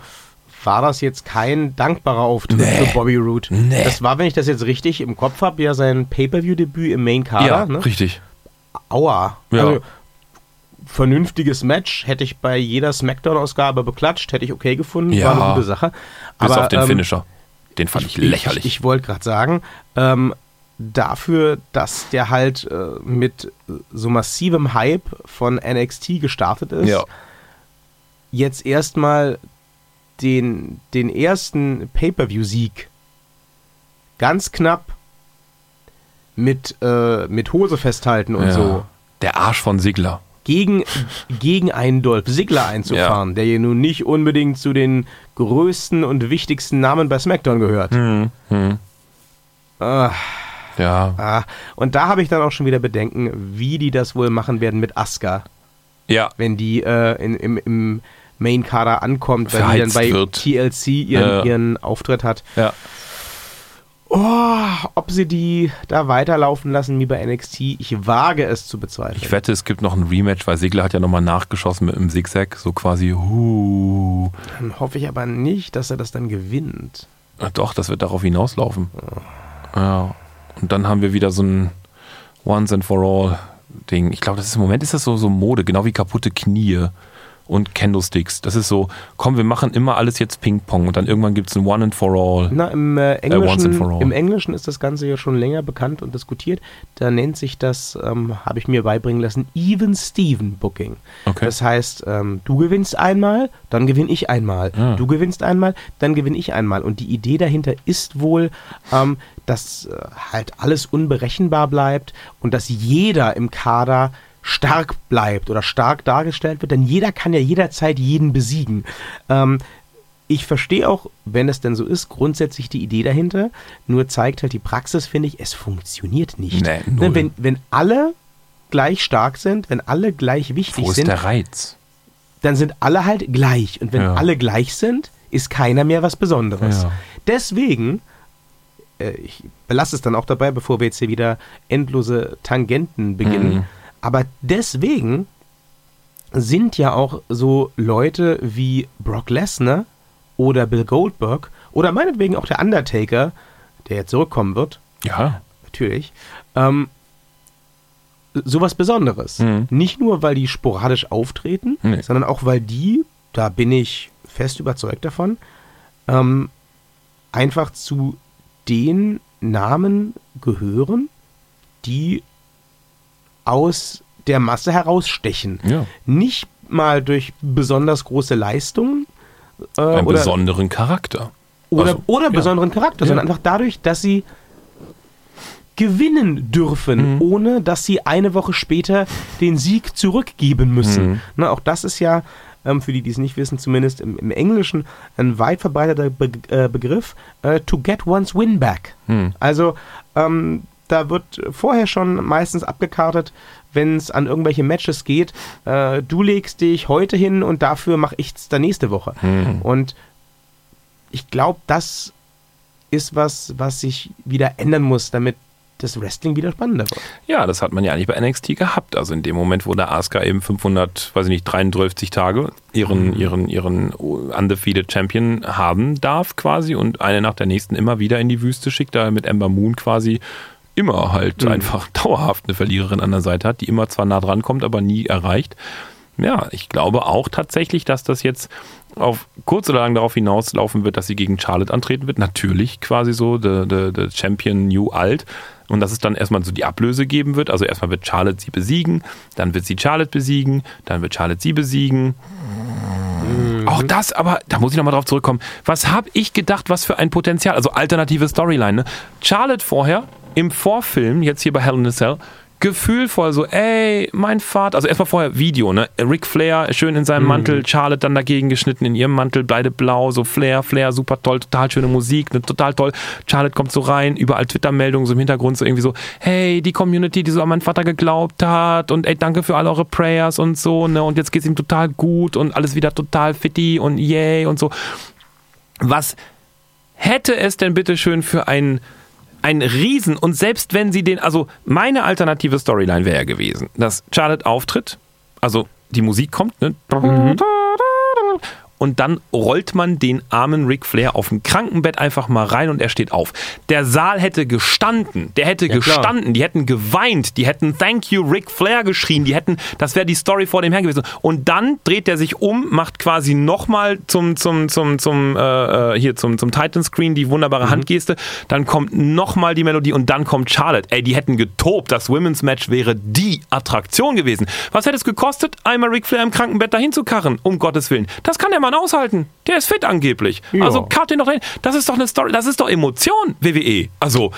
war das jetzt kein dankbarer Auftritt Nee. für Bobby Roode. Nee. Das war, wenn ich das jetzt richtig im Kopf habe, ja sein Pay-Per-View-Debüt im Main-Kader. ja, ne? richtig. Aua. Ja. Also, vernünftiges Match hätte ich bei jeder Smackdown-Ausgabe beklatscht, hätte ich okay gefunden, Ja. war eine gute Sache. Bis Aber, auf den ähm, Finisher. Den fand ich, lächerlich. Ich, ich wollte gerade sagen, ähm, dafür, dass der halt äh, mit so massivem Hype von NXT gestartet ist, ja. jetzt erstmal den, den ersten Pay-Per-View-Sieg ganz knapp mit, äh, mit Hose festhalten und ja. so Der Arsch von Sigler. Gegen, gegen einen Dolph Ziggler einzufahren, der ja nun nicht unbedingt zu den größten und wichtigsten Namen bei SmackDown gehört. Hm, hm. Ah, Ja. ah. Und da habe ich dann auch schon wieder Bedenken, wie die das wohl machen werden mit Asuka, Ja. wenn die äh, in, im, im Main-Kader ankommt, weil die dann Verheizt bei wird. TLC ihren, Ja. ihren Auftritt hat. Ja. Oh, ob sie die da weiterlaufen lassen wie bei NXT, ich wage es zu bezweifeln. Ich wette, es gibt noch ein Rematch, weil Sigler hat ja nochmal nachgeschossen mit einem Zigzag. So quasi, huh. Dann hoffe ich aber nicht, dass er das dann gewinnt. Ah, Doch, das wird darauf hinauslaufen. Ja. Und dann haben wir wieder so ein Once and for all Ding. Ich glaube, das ist im Moment ist das so, so Mode, genau wie kaputte Knie und Candlesticks. Das ist so, komm, wir machen immer alles jetzt Ping-Pong und dann irgendwann gibt es ein One and for all. Na, im, äh, and Englischen, for all. Im Englischen ist das Ganze ja schon länger bekannt und diskutiert. Da nennt sich das, ähm, habe ich mir beibringen lassen, Even Steven Booking. Okay. Das heißt, ähm, du gewinnst einmal, dann gewinne ich einmal. Ah. Du gewinnst einmal, dann gewinne ich einmal. Und die Idee dahinter ist wohl, ähm, dass äh, halt alles unberechenbar bleibt und dass jeder im Kader stark bleibt oder stark dargestellt wird, denn jeder kann ja jederzeit jeden besiegen. Ähm, ich verstehe auch, wenn es denn so ist, grundsätzlich die Idee dahinter. Nur zeigt halt die Praxis, finde ich, es funktioniert nicht. Nee, Ne, null. wenn, wenn alle gleich stark sind, wenn alle gleich wichtig Wo ist sind, der Reiz? dann sind alle halt gleich. Und wenn Ja. alle gleich sind, ist keiner mehr was Besonderes. Ja. Deswegen, äh, ich belasse es dann auch dabei, bevor wir jetzt hier wieder endlose Tangenten beginnen, Mhm. Aber deswegen sind ja auch so Leute wie Brock Lesnar oder Bill Goldberg oder meinetwegen auch der Undertaker, der jetzt zurückkommen wird, Ja. natürlich, ähm, sowas Besonderes. Mhm. Nicht nur, weil die sporadisch auftreten, Nee. sondern auch, weil die, da bin ich fest überzeugt davon, ähm, einfach zu den Namen gehören, die aus der Masse herausstechen. Ja. Nicht mal durch besonders große Leistungen äh, Einen oder, besonderen Charakter. oder, Also, oder ja. besonderen Charakter, Ja. sondern einfach dadurch, dass sie gewinnen dürfen, Mhm. ohne dass sie eine Woche später den Sieg zurückgeben müssen. Mhm. Na, auch das ist ja, ähm, für die, die es nicht wissen, zumindest im, im Englischen ein weit verbreiteter Be äh, Begriff, äh, to get one's win back. Hm. Also ähm, da wird vorher schon meistens abgekartet, wenn es an irgendwelche Matches geht, äh, du legst dich heute hin und dafür mache ich es dann nächste Woche. Hm. Und ich glaube, das ist was, was sich wieder ändern muss, damit das Wrestling wieder spannender wird. Ja, das hat man ja eigentlich bei NXT gehabt. Also in dem Moment, wo der Asuka eben 500, weiß ich nicht, 33 Tage ihren, ihren, ihren Undefeated Champion haben darf quasi und eine nach der nächsten immer wieder in die Wüste schickt, da mit Ember Moon quasi immer halt einfach dauerhaft eine Verliererin an der Seite hat, die immer zwar nah dran kommt, aber nie erreicht. Ja, ich glaube auch tatsächlich, dass das jetzt auf kurz oder lang darauf hinauslaufen wird, dass sie gegen Charlotte antreten wird. Natürlich quasi so, the, the, the Champion New Alt. Und dass es dann erstmal so die Ablöse geben wird. Also erstmal wird Charlotte sie besiegen, dann wird sie Charlotte besiegen, dann wird Charlotte sie besiegen. Mhm. Auch das, aber da muss ich nochmal drauf zurückkommen. Was habe ich gedacht, was für ein Potenzial? Also alternative Storyline. Ne? Charlotte vorher im Vorfilm, jetzt hier bei Hell in a Cell, gefühlvoll so, ey, mein Vater, also erstmal vorher Video, ne? Ric Flair schön in seinem mhm. Mantel, Charlotte dann dagegen geschnitten in ihrem Mantel, beide blau, so Flair, Flair, super toll, total schöne Musik, ne, total toll. Charlotte kommt so rein, überall Twitter-Meldungen so im Hintergrund so irgendwie so, hey, die Community, die so an meinen Vater geglaubt hat und ey, danke für all eure Prayers und so, ne? Und jetzt geht's ihm total gut und alles wieder total fitty und yay und so. Was hätte es denn bitte schön für einen ein Riesen und selbst wenn sie den, also meine alternative Storyline wäre ja gewesen, dass Charlotte auftritt, also die Musik kommt, ne? Und dann rollt man den armen Ric Flair auf dem Krankenbett einfach mal rein und er steht auf. Der Saal hätte gestanden, der hätte ja, gestanden, klar. die hätten geweint, die hätten Thank you Ric Flair geschrien, die hätten, das wäre die Story vor dem Herrn gewesen. Und dann dreht er sich um, macht quasi nochmal zum, zum, zum, zum, äh, äh, hier zum, zum Titan Screen die wunderbare mhm. Handgeste, dann kommt nochmal die Melodie und dann kommt Charlotte. Ey, die hätten getobt, das Women's Match wäre die Attraktion gewesen. Was hätte es gekostet, einmal Ric Flair im Krankenbett dahin zu karren, um Gottes Willen? Das kann der Mann aushalten. Der ist fit angeblich. Ja. Also cut den doch rein. Das ist doch eine Story, das ist doch Emotion, WWE. Also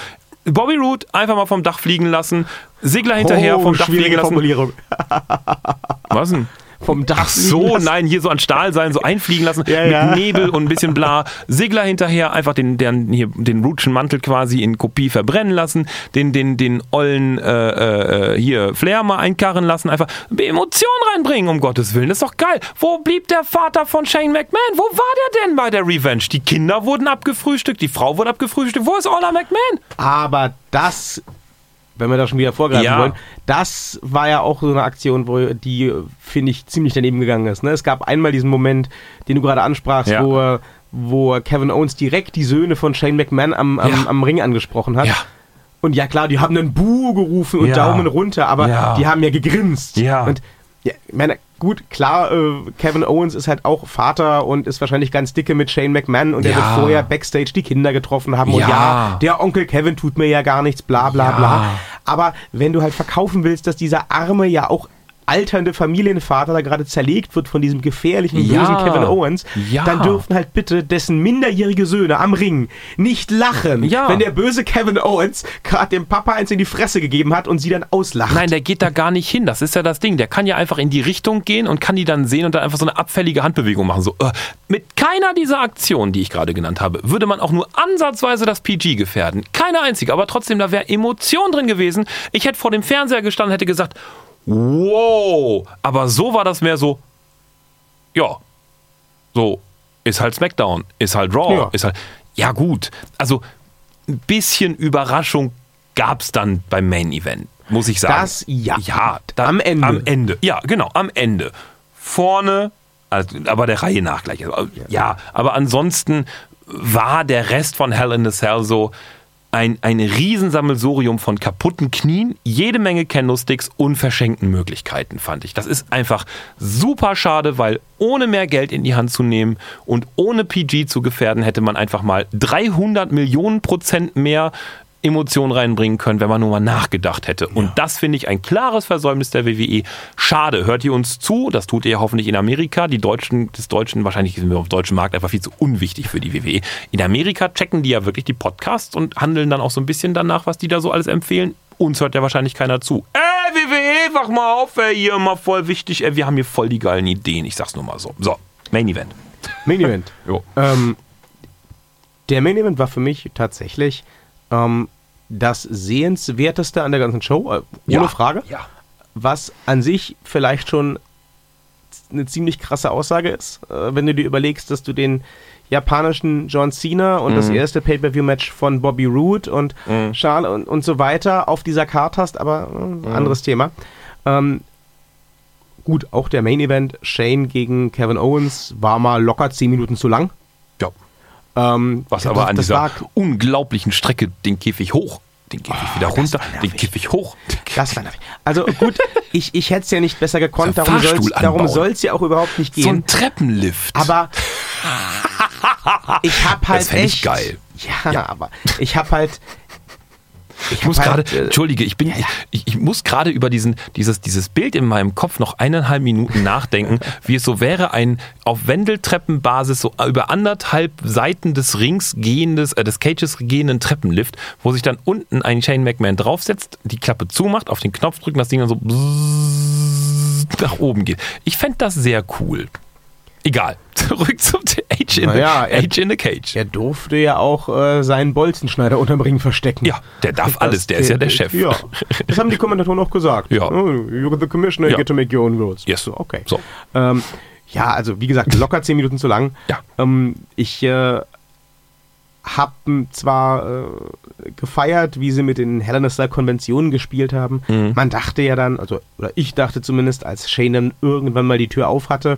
Bobby Root einfach mal vom Dach fliegen lassen, Segler hinterher oh, vom Dach fliegen lassen. Formulierung. Was denn? Vom Dach. Ach so, nein, hier so an Stahlseilen so einfliegen lassen ja, mit ja. Nebel und ein bisschen bla. Segler hinterher, einfach den, den, hier, den Rootschen Mantel quasi in Kopie verbrennen lassen, den, den, den ollen äh, äh, hier Flair mal einkarren lassen, einfach Emotionen reinbringen, um Gottes Willen. Das ist doch geil. Wo blieb der Vater von Shane McMahon? Wo war der denn bei der Revenge? Die Kinder wurden abgefrühstückt, die Frau wurde abgefrühstückt. Wo ist Ola McMahon? Aber das wenn wir da schon wieder vorgreifen ja. wollen, das war ja auch so eine Aktion, wo die, finde ich, ziemlich daneben gegangen ist. Ne? Es gab einmal diesen Moment, den du gerade ansprachst, ja. wo, wo Kevin Owens direkt die Söhne von Shane McMahon am, am, ja. am Ring angesprochen hat. Und ja klar, die haben einen Buh gerufen und Daumen runter, aber die haben ja gegrinst. Ja. Und ja, meine, gut, klar, äh, Kevin Owens ist halt auch Vater und ist wahrscheinlich ganz dicke mit Shane McMahon und ja. er wird vorher Backstage die Kinder getroffen haben. Ja. Und ja, der Onkel Kevin tut mir ja gar nichts, bla bla ja. bla. Aber wenn du halt verkaufen willst, dass dieser Arme ja auch alternde Familienvater da gerade zerlegt wird von diesem gefährlichen, bösen ja, Kevin Owens, ja. dann dürfen halt bitte dessen minderjährige Söhne am Ring nicht lachen, ja. wenn der böse Kevin Owens gerade dem Papa eins in die Fresse gegeben hat und sie dann auslacht. Nein, der geht da gar nicht hin. Das ist ja das Ding. Der kann ja einfach in die Richtung gehen und kann die dann sehen und dann einfach so eine abfällige Handbewegung machen. So, äh, mit keiner dieser Aktionen, die ich gerade genannt habe, würde man auch nur ansatzweise das PG gefährden. Keine einzige. Aber trotzdem, da wäre Emotion drin gewesen. Ich hätte vor dem Fernseher gestanden und hätte gesagt, wow. Aber so war das mehr so, ja, so, ist halt SmackDown, ist halt Raw, ja. ist halt, ja gut. Also, ein bisschen Überraschung gab es dann beim Main Event, muss ich sagen. Das, ja. Ja, da, am Ende. Am Ende, ja, genau, am Ende. Vorne, also, aber der Reihe nach gleich. Also, ja. ja, aber ansonsten war der Rest von Hell in the Cell so, ein, ein Riesensammelsurium von kaputten Knien, jede Menge Candlesticks und verschenkten Möglichkeiten, fand ich. Das ist einfach super schade, weil ohne mehr Geld in die Hand zu nehmen und ohne PG zu gefährden, hätte man einfach mal 300 Millionen Prozent mehr Emotionen reinbringen können, wenn man nur mal nachgedacht hätte. Ja. Und das finde ich ein klares Versäumnis der WWE. Schade, hört ihr uns zu? Das tut ihr hoffentlich in Amerika. Die Deutschen, des Deutschen, wahrscheinlich sind wir auf dem deutschen Markt einfach viel zu unwichtig für die WWE. In Amerika checken die ja wirklich die Podcasts und handeln dann auch so ein bisschen danach, was die da so alles empfehlen. Uns hört ja wahrscheinlich keiner zu. Ey, WWE, wach mal auf, ey, hier immer voll wichtig. Ey, wir haben hier voll die geilen Ideen. Ich sag's nur mal so. So, Main Event. Main Event. ähm, der Main Event war für mich tatsächlich ähm, das Sehenswerteste an der ganzen Show, äh, ohne ja, Frage. Ja. Was an sich vielleicht schon eine ziemlich krasse Aussage ist, äh, wenn du dir überlegst, dass du den japanischen John Cena und mhm. das erste Pay-Per-View-Match von Bobby Roode und mhm. Charles und, und so weiter auf dieser Karte hast, aber äh, mhm. anderes Thema. Ähm, gut, auch der Main Event, Shane gegen Kevin Owens, war mal locker 10 Minuten zu lang. Ähm, Was aber an dieser unglaublichen Strecke den Käfig hoch den Käfig oh, wieder runter, den Käfig hoch. Das war nervig. Also gut, ich, ich hätte es ja nicht besser gekonnt, darum soll es ja auch überhaupt nicht gehen. So ein Treppenlift. Aber ich habe halt das echt... Ich geil. Ja, ja, aber ich habe halt Ich muss gerade, äh, entschuldige, ich bin, Ich, ich muss gerade über diesen, dieses, dieses Bild in meinem Kopf noch eineinhalb Minuten nachdenken, wie es so wäre, ein auf Wendeltreppenbasis so über anderthalb Seiten des Rings gehendes, äh, des Cages gehenden Treppenlift, wo sich dann unten ein Shane McMahon draufsetzt, die Klappe zumacht, auf den Knopf drückt und das Ding dann so nach oben geht. Ich fände das sehr cool. Egal. Zurück zum Age in, Naja, the, er- Age in the Cage. Er durfte ja auch äh, seinen Bolzenschneider unterm Ring verstecken. Ja, der darf alles, der ist ja der Chef. Ja, das haben die Kommentatoren auch gesagt. Ja. Oh, you're the commissioner, you Ja. get to make your own rules. Yes. So, okay. So. Ähm, ja, also wie gesagt, locker zehn Minuten zu lang. Ja. Ähm, ich äh, habe zwar äh, gefeiert, wie sie mit den Hell Cell Konventionen gespielt haben. Mhm. Man dachte ja dann, also oder ich dachte zumindest, als Shane dann irgendwann mal die Tür auf hatte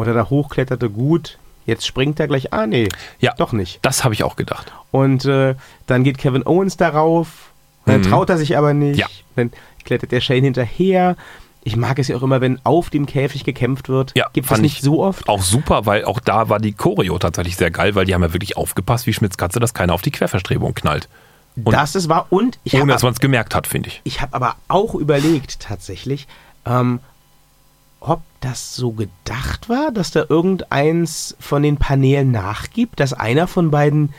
oder da hochkletterte, gut, jetzt springt er gleich. Ah, nee, Ja. doch nicht. Das habe ich auch gedacht. Und äh, dann geht Kevin Owens darauf. Dann Mhm. traut er sich aber nicht. Ja. Dann klettert der Shane hinterher. Ich mag es ja auch immer, wenn auf dem Käfig gekämpft wird. Ja, Gibt es nicht ich so oft. Auch super, weil auch da war die Choreo tatsächlich sehr geil, weil die haben ja wirklich aufgepasst, wie Schmitz Katze, dass keiner auf die Querverstrebung knallt. Und das ist wahr. Und ich ohne habe dass man es gemerkt hat, finde ich. ich hab aber auch überlegt, tatsächlich, ähm, ob das so gedacht war, dass da irgendeins von den Paneelen nachgibt, dass einer von beiden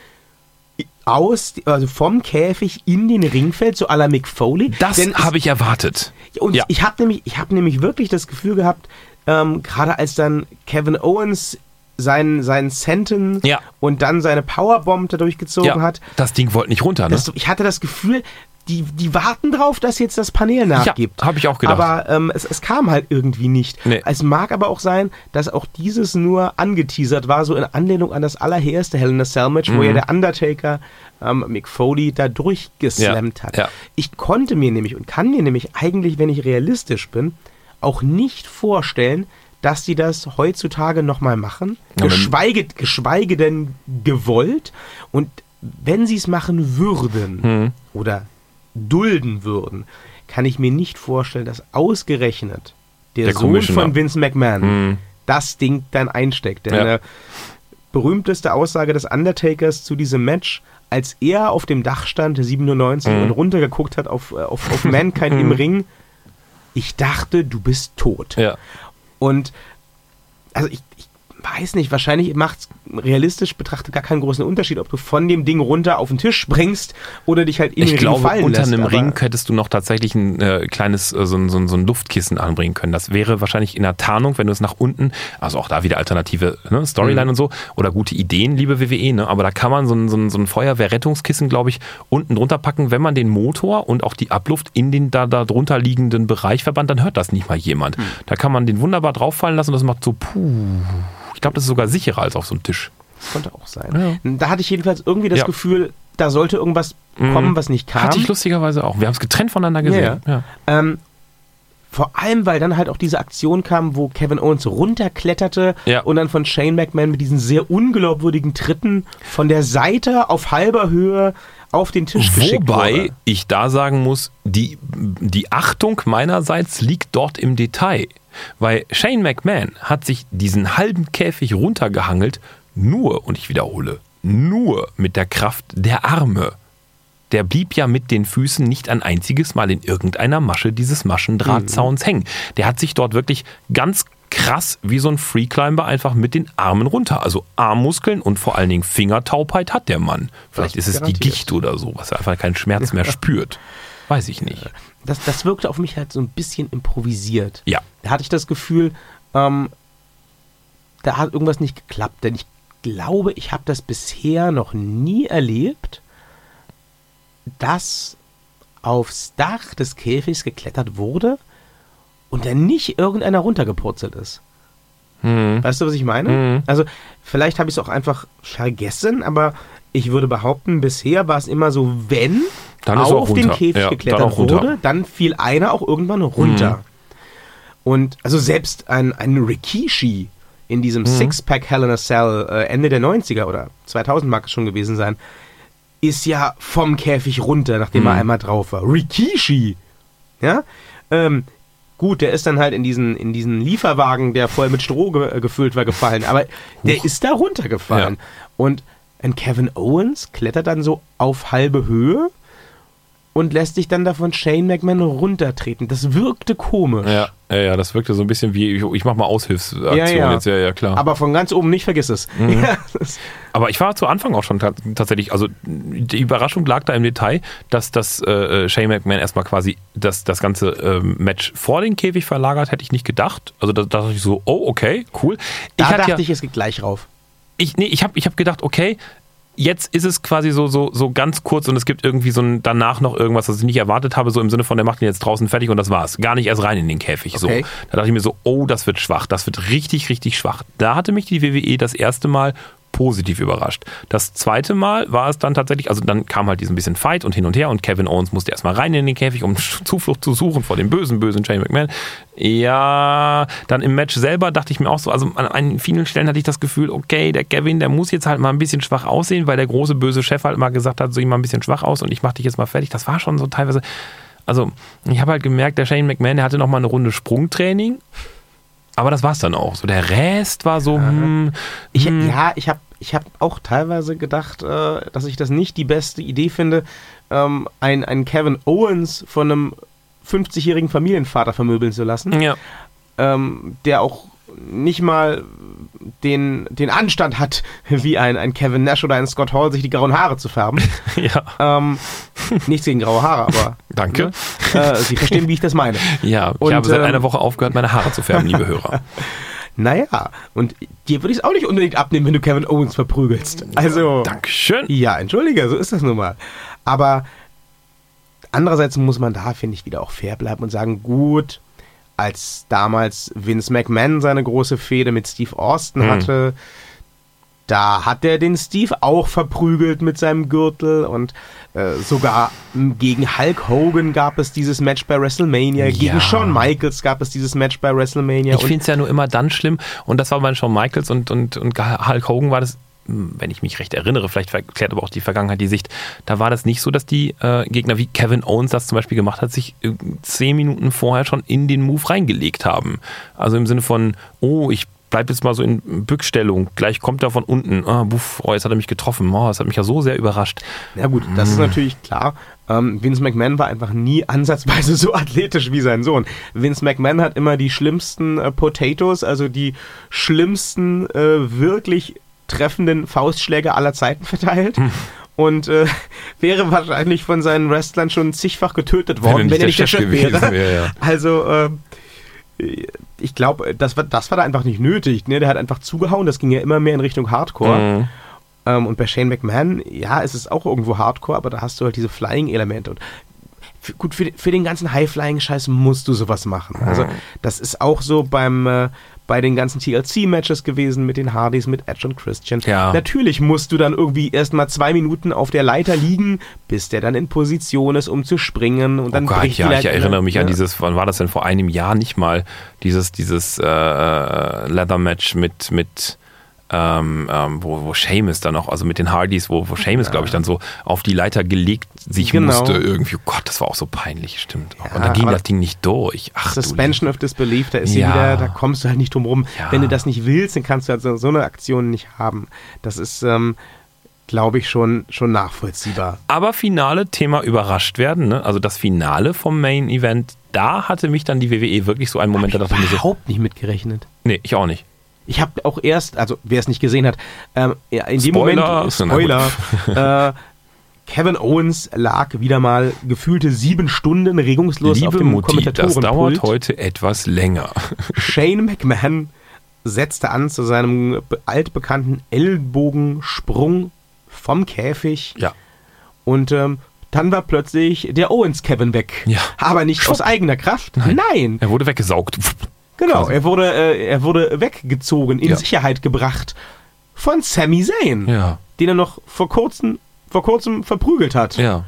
aus, also vom Käfig in den Ring fällt, so à la Mick Foley. Das habe ich erwartet. Und Ja. ich habe nämlich, ich hab nämlich wirklich das Gefühl gehabt, ähm, gerade als dann Kevin Owens seinen, seinen Senten Ja. und dann seine Powerbomb da durchgezogen Ja, hat, das Ding wollte nicht runter, ne? das, ich hatte das Gefühl, die, die warten drauf, dass jetzt das Panel nachgibt. hab ich auch gedacht. Aber ähm, es, es kam halt irgendwie nicht. Nee. Es mag aber auch sein, dass auch dieses nur angeteasert war, so in Anlehnung an das allererste Hell in a Cell Match, Mhm. wo ja der Undertaker ähm, Mick Foley da durchgeslammt Ja, hat. ja. Ich konnte mir nämlich und kann mir nämlich eigentlich, wenn ich realistisch bin, auch nicht vorstellen, dass die das heutzutage nochmal machen. Ja, geschweige, geschweige denn gewollt. Und wenn sie es machen würden Hm. oder dulden würden, kann ich mir nicht vorstellen, dass ausgerechnet der, Der Sohn von Vince McMahon Hm. das Ding dann einsteckt. Denn Ja. berühmteste Aussage des Undertakers zu diesem Match, als er auf dem Dach stand, 97, Mhm. und runtergeguckt hat auf, äh, auf, auf Mankind im Ring, ich dachte, du bist tot. Ja. Und also ich, ich weiß nicht, wahrscheinlich macht es realistisch betrachtet gar keinen großen Unterschied, ob du von dem Ding runter auf den Tisch springst oder dich halt in Ich den glaube, Ring fallen unter lässt. einem aber- Ring hättest du noch tatsächlich ein äh, kleines, äh, so, ein- so, ein- so ein Luftkissen anbringen können. Das wäre wahrscheinlich in der Tarnung, wenn du es nach unten, also auch da wieder alternative ne, Storyline Mhm. und so, oder gute Ideen, liebe WWE, ne? aber da kann man so ein, so ein, so ein Feuerwehrrettungskissen, glaube ich, unten drunter packen, wenn man den Motor und auch die Abluft in den da, da drunter liegenden Bereich verbannt, dann hört das nicht mal jemand. Mhm. Da kann man den wunderbar drauffallen lassen und das macht so puh. Ich glaube, das ist sogar sicherer als auf so einem Tisch. Das könnte auch sein. Da hatte ich jedenfalls irgendwie das Ja. Gefühl, da sollte irgendwas kommen, was nicht kam. Hatte ich lustigerweise auch. Wir haben es getrennt voneinander gesehen. Ja, Ja. Ähm, vor allem, weil dann halt auch diese Aktion kam, wo Kevin Owens runterkletterte Ja. und dann von Shane McMahon mit diesen sehr unglaubwürdigen Tritten von der Seite auf halber Höhe auf den Tisch geschickt Wobei ich da sagen muss, die, die Achtung meinerseits liegt dort im Detail. Weil Shane McMahon hat sich diesen halben Käfig runtergehangelt, nur, und ich wiederhole, nur mit der Kraft der Arme. Der blieb ja mit den Füßen nicht ein einziges Mal in irgendeiner Masche dieses Maschendrahtzauns hängen. Der hat sich dort wirklich ganz krass wie so ein Freeclimber einfach mit den Armen runter. Also Armmuskeln und vor allen Dingen Fingertaubheit hat der Mann. Vielleicht Das ist es die garantiert. Gicht oder so, was er einfach keinen Schmerz mehr spürt. Weiß ich nicht. Das, das wirkte auf mich halt so ein bisschen improvisiert. Ja. Da hatte ich das Gefühl, ähm, da hat irgendwas nicht geklappt. Denn ich glaube, ich habe das bisher noch nie erlebt, dass aufs Dach des Käfigs geklettert wurde und dann nicht irgendeiner runtergepurzelt ist. Hm. Weißt du, was ich meine? Mhm. Also, vielleicht habe ich es auch einfach vergessen, aber ich würde behaupten, bisher war es immer so, wenn Dann auf den. Käfig Ja, dann geklettert. Mhm. wurde, dann fiel einer auch irgendwann runter. Und also selbst ein, ein Rikishi in diesem Sixpack Hell in a Cell äh, Ende der 90er oder 2000 mag es schon gewesen sein, ist ja vom Käfig runter, nachdem Mhm. er einmal drauf war. Rikishi! Ja? Ähm, gut, der ist dann halt in diesen, in diesen Lieferwagen, der voll mit Stroh ge äh, gefüllt war, gefallen. Aber der ist da runtergefallen. Ja. Und ein Kevin Owens klettert dann so auf halbe Höhe und lässt sich dann davon Shane McMahon runtertreten. Das wirkte komisch. Ja, ja, ja, das wirkte so ein bisschen wie, ich, ich mach mal Aushilfsaktion Ja, ja. jetzt, ja, ja, klar. Aber von ganz oben nicht, vergiss es. Mhm. Ja, Aber ich war zu Anfang auch schon ta tatsächlich, also die Überraschung lag da im Detail, dass das äh, Shane McMahon erstmal quasi das, das ganze ähm, Match vor den Käfig verlagert, hätte ich nicht gedacht. Also da dachte ich so, oh, okay, cool. da hatte dachte ich, es geht gleich rauf. ich, nee, ich habe ich hab gedacht, okay, jetzt ist es quasi so, so, so ganz kurz und es gibt irgendwie so ein danach noch irgendwas, was ich nicht erwartet habe, so im Sinne von, der macht ihn jetzt draußen fertig und das war's. Gar nicht erst rein in den Käfig. So. Okay. Da dachte ich mir so, oh, das wird schwach, das wird richtig, richtig schwach. Da hatte mich die WWE das erste Mal positiv überrascht. Das zweite Mal war es dann tatsächlich, also dann kam halt diesen bisschen Fight und hin und her und Kevin Owens musste erstmal rein in den Käfig, um Zuflucht zu suchen vor dem bösen, bösen Shane McMahon. Ja, dann im Match selber dachte ich mir auch so, also an, vielen Stellen hatte ich das Gefühl, okay, der Kevin, der muss jetzt halt mal ein bisschen schwach aussehen, weil der große böse Chef halt mal gesagt hat, so ihm mal ein bisschen schwach aus und ich mach dich jetzt mal fertig. Das war schon so teilweise, also ich habe halt gemerkt, der Shane McMahon, der hatte noch mal eine Runde Sprungtraining. Aber das war's dann auch. So der Rest war so, hm, Ich, hm, Ja, ich habe ich hab auch teilweise gedacht, äh, dass ich das nicht die beste Idee finde, ähm, ein, ein Kevin Owens von einem 50-jährigen Familienvater vermöbeln zu lassen, ja. ähm, der auch nicht mal den, den Anstand hat, wie ein, ein Kevin Nash oder ein Scott Hall, sich die grauen Haare zu färben. ja, ähm, nichts gegen graue Haare, aber danke. ne? Äh, Sie verstehen, wie ich das meine. Ja, ich Und, habe seit ähm, einer Woche aufgehört, meine Haare zu färben, liebe Hörer. Naja, und dir würde ich es auch nicht unbedingt abnehmen, wenn du Kevin Owens verprügelst. Also. Dankeschön. Ja, entschuldige, so ist das nun mal. Aber andererseits muss man da, finde ich, wieder auch fair bleiben und sagen, gut, als damals Vince McMahon seine große Fehde mit Steve Austin Hm. Da hat er den Steve auch verprügelt mit seinem Gürtel und äh, sogar gegen Hulk Hogan gab es dieses Match bei WrestleMania, Ja. gegen Shawn Michaels gab es dieses Match bei WrestleMania. Ich finde es ja nur immer dann schlimm, und das war bei Shawn Michaels und, und, und Hulk Hogan war das, wenn ich mich recht erinnere, vielleicht verklärt aber auch die Vergangenheit die Sicht, da war das nicht so, dass die äh, Gegner wie Kevin Owens das zum Beispiel gemacht hat, sich äh, zehn Minuten vorher schon in den Move reingelegt haben. Also im Sinne von, oh, ich bleib jetzt mal so in Bückstellung, gleich kommt er von unten, ah, buff, oh, jetzt hat er mich getroffen, oh, das hat mich ja so sehr überrascht. Ja gut, das ist natürlich klar. Ähm, Vince McMahon war einfach nie ansatzweise so athletisch wie sein Sohn. Vince McMahon hat immer die schlimmsten äh, Potatoes, also die schlimmsten äh, wirklich treffenden Faustschläge aller Zeiten verteilt. Und äh, wäre wahrscheinlich von seinen Wrestlern schon zigfach getötet worden, wenn er nicht der Chef wäre. wäre. Ja. Also, ähm, ich glaube, das war, das war da einfach nicht nötig. Ne? Der hat einfach zugehauen, das ging ja immer mehr in Richtung Hardcore. Mhm. Ähm, und bei Shane McMahon, ja, es ist auch irgendwo Hardcore, aber da hast du halt diese Flying-Elemente. Und für, gut, für, für den ganzen High-Flying-Scheiß musst du sowas machen. Also, das ist auch so beim, äh, bei den ganzen TLC-Matches gewesen mit den Hardys, mit Edge und Christian. Ja. Natürlich musst du dann irgendwie erstmal zwei Minuten auf der Leiter liegen, bis der dann in Position ist, um zu springen. Und dann oh Gott, bricht ja, ich erinnere mich an ja. dieses, wann war das denn vor einem Jahr nicht mal, dieses, dieses äh, äh, Leather-Match mit, mit ähm, ähm, wo, wo Seamus dann auch, also mit den Hardys, wo, wo Seamus, glaube ich, dann so auf die Leiter gelegt sich Genau. musste irgendwie. Oh Gott, das war auch so peinlich, stimmt. Ja, und dann ging das Ding nicht durch. Ach, du Suspension of Disbelief, da ist Ja. wieder, da kommst du halt nicht drum rum. Ja. Wenn du das nicht willst, dann kannst du halt so, so eine Aktion nicht haben. Das ist, ähm, glaube ich, schon, schon nachvollziehbar. Aber Finale, Thema überrascht werden, ne? also das Finale vom Main Event, da hatte mich dann die WWE wirklich so einen Moment, da dachte ich mir so, Überhaupt nicht mitgerechnet. nee, ich auch nicht. Ich habe auch erst, also wer es nicht gesehen hat, ähm, in dem Spoiler. Moment, Na Spoiler, äh, Kevin Owens lag wieder mal gefühlte sieben Stunden regungslos auf Liebe dem Mutti, das Kommentatorenpult. dauert heute etwas länger. Shane McMahon setzte an zu seinem be- altbekannten Ellbogensprung vom Käfig Ja. und ähm, dann war plötzlich der Owens Kevin weg. Ja. Aber nicht aus eigener Kraft. Nein. Er wurde weggesaugt. Genau. quasi. Er wurde, äh, er wurde weggezogen, in Ja. Sicherheit gebracht von Sami Zayn, Ja, den er noch vor kurzem, vor kurzem verprügelt hat. ja.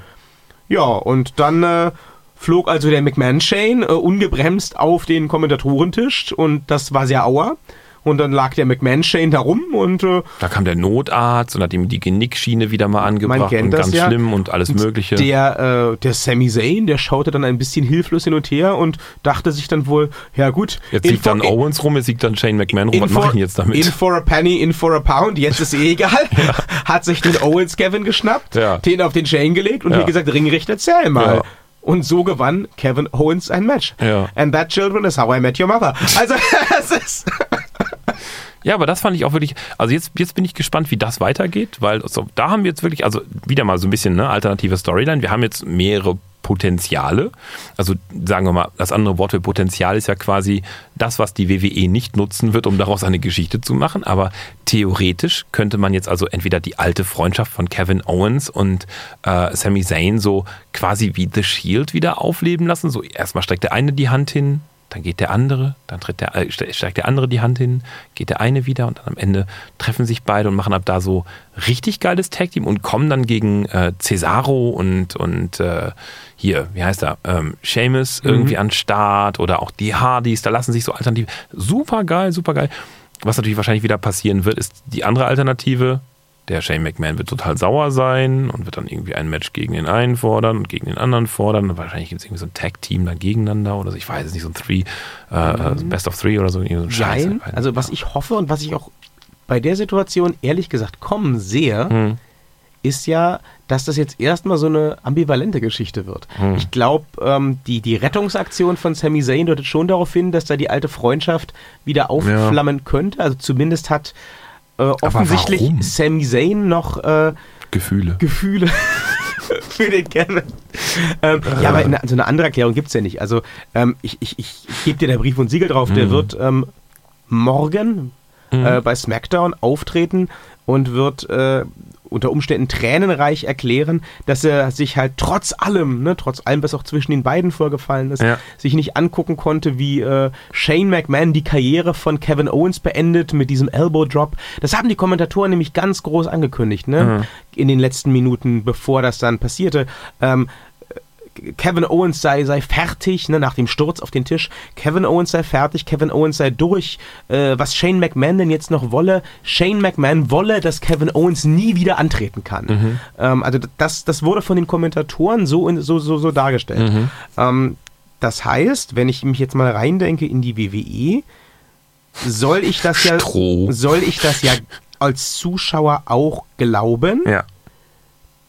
Ja, und dann äh, flog also der McMahon-Chain äh, ungebremst auf den Kommentatorentisch und das war sehr auer. Und dann lag der McMahon-Chain da rum und äh, Da kam der Notarzt und hat ihm die Genickschiene wieder mal angebracht und ganz ja. schlimm und alles Mögliche. der, äh, der Sami Zayn, der schaute dann ein bisschen hilflos hin und her und dachte sich dann wohl, ja gut, Jetzt liegt dann Owens rum, jetzt liegt dann Shane McMahon rum. Was mache ich jetzt damit? In for a penny, in for a pound, jetzt ist eh egal. Hat sich den Owens Kevin geschnappt, Ja. den auf den Chain gelegt und Ja. wie gesagt, Ringrichter, zähl mal. Ja. Und so gewann Kevin Owens ein Match. Ja. And that children is how I met your mother. Also, es ist. Ja, aber das fand ich auch wirklich, also jetzt, jetzt bin ich gespannt, wie das weitergeht, weil so, da haben wir jetzt wirklich, also wieder mal so ein bisschen ne, alternative Storyline. Wir haben jetzt mehrere Potenziale. Also sagen wir mal, das andere Wort für Potenzial ist ja quasi das, was die WWE nicht nutzen wird, um daraus eine Geschichte zu machen. Aber theoretisch könnte man jetzt also entweder die alte Freundschaft von Kevin Owens und äh, Sami Zayn so quasi wie The Shield wieder aufleben lassen. So erstmal streckt der eine die Hand hin, dann geht der andere, dann tritt der, äh, ste- steigt der andere die Hand hin, geht der eine wieder und dann am Ende treffen sich beide und machen ab da so richtig geiles Tag-Team und kommen dann gegen äh, Cesaro und, und äh, hier, wie heißt er, ähm, Seamus irgendwie an den Start oder auch die Hardys, da lassen sich so Alternativen. Super geil, super geil. Was natürlich wahrscheinlich wieder passieren wird, ist die andere Alternative. Der Shane McMahon wird total sauer sein und wird dann irgendwie ein Match gegen den einen fordern und gegen den anderen fordern. Und wahrscheinlich gibt es irgendwie so ein Tag-Team dann gegeneinander oder so. Ich weiß es nicht, so ein Three, äh, Best of Three oder so. irgendwie so ein Scheiß. Nein, also was ich hoffe und was ich auch bei der Situation ehrlich gesagt kommen sehe, Hm. ist ja, dass das jetzt erstmal so eine ambivalente Geschichte wird. Ich glaube, ähm, die, die Rettungsaktion von Sami Zayn deutet schon darauf hin, dass da die alte Freundschaft wieder aufflammen könnte. Also zumindest hat äh, offensichtlich? Sami Zayn noch äh, Gefühle. Gefühle für den Kevin. Ähm, Ja, aber eine, so eine andere Erklärung gibt es ja nicht. Also ähm, ich, ich, ich gebe dir da Brief und Siegel drauf. Der wird ähm, morgen äh, bei SmackDown auftreten und wird äh, unter Umständen tränenreich erklären, dass er sich halt trotz allem, ne, trotz allem, was auch zwischen den beiden vorgefallen ist, Ja. sich nicht angucken konnte, wie äh, Shane McMahon die Karriere von Kevin Owens beendet mit diesem Elbow Drop. Das haben die Kommentatoren nämlich ganz groß angekündigt, ne? In den letzten Minuten, bevor das dann passierte. Ähm, Kevin Owens sei, sei fertig, ne, nach dem Sturz auf den Tisch. Kevin Owens sei fertig, Kevin Owens sei durch. Äh, was Shane McMahon denn jetzt noch wolle, Shane McMahon wolle, dass Kevin Owens nie wieder antreten kann. Ähm, also das, das wurde von den Kommentatoren so, in, so, so, so dargestellt. Ähm, das heißt, wenn ich mich jetzt mal reindenke in die WWE, soll ich das ja, Stroh. soll ich das ja als Zuschauer auch glauben, Ja.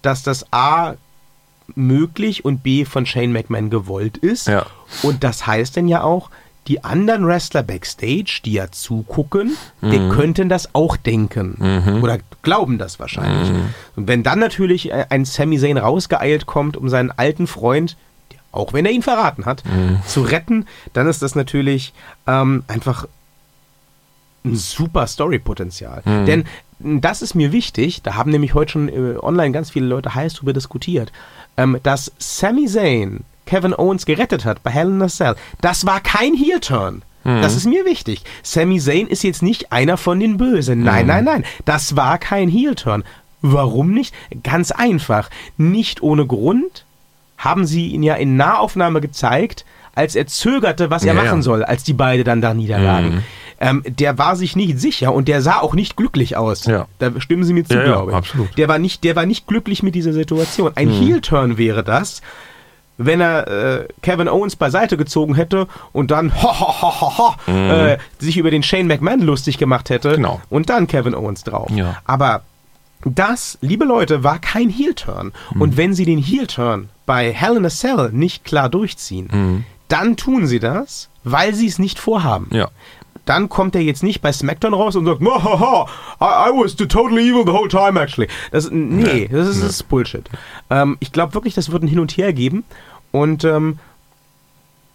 dass das A möglich und B von Shane McMahon gewollt ist. Ja. Und das heißt dann ja auch, die anderen Wrestler backstage, die ja zugucken, die Mhm. könnten das auch denken. Oder glauben das wahrscheinlich. Mhm. Und wenn dann natürlich äh, ein Sami Zayn rausgeeilt kommt, um seinen alten Freund, auch wenn er ihn verraten hat, Mhm. zu retten, dann ist das natürlich ähm, einfach ein super Story-Potenzial. Mhm. Denn das ist mir wichtig, da haben nämlich heute schon äh, online ganz viele Leute heiß drüber diskutiert, ähm, dass Sami Zayn Kevin Owens gerettet hat bei Hell in a Cell. Das war kein Heel-Turn. Mhm. Das ist mir wichtig. Sami Zayn ist jetzt nicht einer von den Bösen. Nein, Mhm. nein, nein. Das war kein Heel-Turn. Warum nicht? Ganz einfach. Nicht ohne Grund haben sie ihn ja in Nahaufnahme gezeigt, als er zögerte, was er Ja, machen ja. soll, als die beide dann da niederlagen. Mhm. Ähm, der war sich nicht sicher und der sah auch nicht glücklich aus. Ja. Da stimmen Sie mir zu, Ja, glaube ich. absolut. Mhm. Der war nicht, der war nicht glücklich mit dieser Situation. Ein Heel-Turn wäre das, wenn er äh, Kevin Owens beiseite gezogen hätte und dann ho, ho, ho, ho, ho, äh, sich über den Shane McMahon lustig gemacht hätte Mhm. Genau. und dann Kevin Owens drauf. Ja. Aber das, liebe Leute, war kein Heel-Turn. Mhm. Und wenn Sie den Heel-Turn bei Hell in a Cell nicht klar durchziehen, Mhm. dann tun Sie das, weil Sie es nicht vorhaben. Ja. Dann kommt er jetzt nicht bei SmackDown raus und sagt, "Mahaha, I, I was the totally evil the whole time actually. Das, nee, das ist, das ist Bullshit. Ähm, ich glaube wirklich, das wird ein Hin und Her geben. Und ähm,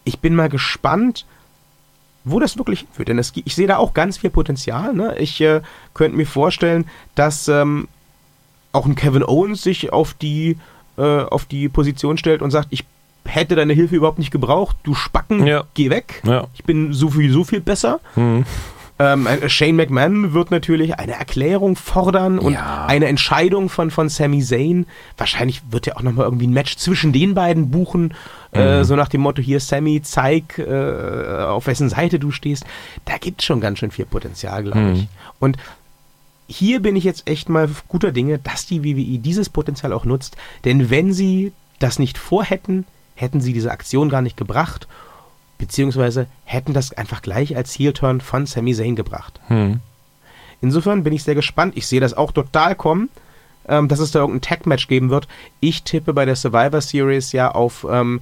ich bin mal gespannt, wo das wirklich hinführt. Denn es, ich sehe da auch ganz viel Potenzial. Ne? Ich äh, könnte mir vorstellen, dass ähm, auch ein Kevin Owens sich auf die, äh, auf die Position stellt und sagt, ich hätte deine Hilfe überhaupt nicht gebraucht, du Spacken, Ja. geh weg. Ja. Ich bin so viel, so viel besser. Mhm. Ähm, äh, Shane McMahon wird natürlich eine Erklärung fordern und Ja. eine Entscheidung von, von Sami Zayn. Wahrscheinlich wird er auch nochmal irgendwie ein Match zwischen den beiden buchen. Äh, so nach dem Motto, hier Sammy, zeig, äh, auf wessen Seite du stehst. Da gibt es schon ganz schön viel Potenzial, glaube ich. Und hier bin ich jetzt echt mal guter Dinge, dass die WWE dieses Potenzial auch nutzt. Denn wenn sie das nicht vorhätten, hätten sie diese Aktion gar nicht gebracht. Beziehungsweise hätten das einfach gleich als Heel-Turn von Sami Zayn gebracht. Hm. Insofern bin ich sehr gespannt. Ich sehe das auch total kommen, ähm, dass es da irgendein Tag-Match geben wird. Ich tippe bei der Survivor Series ja auf ähm,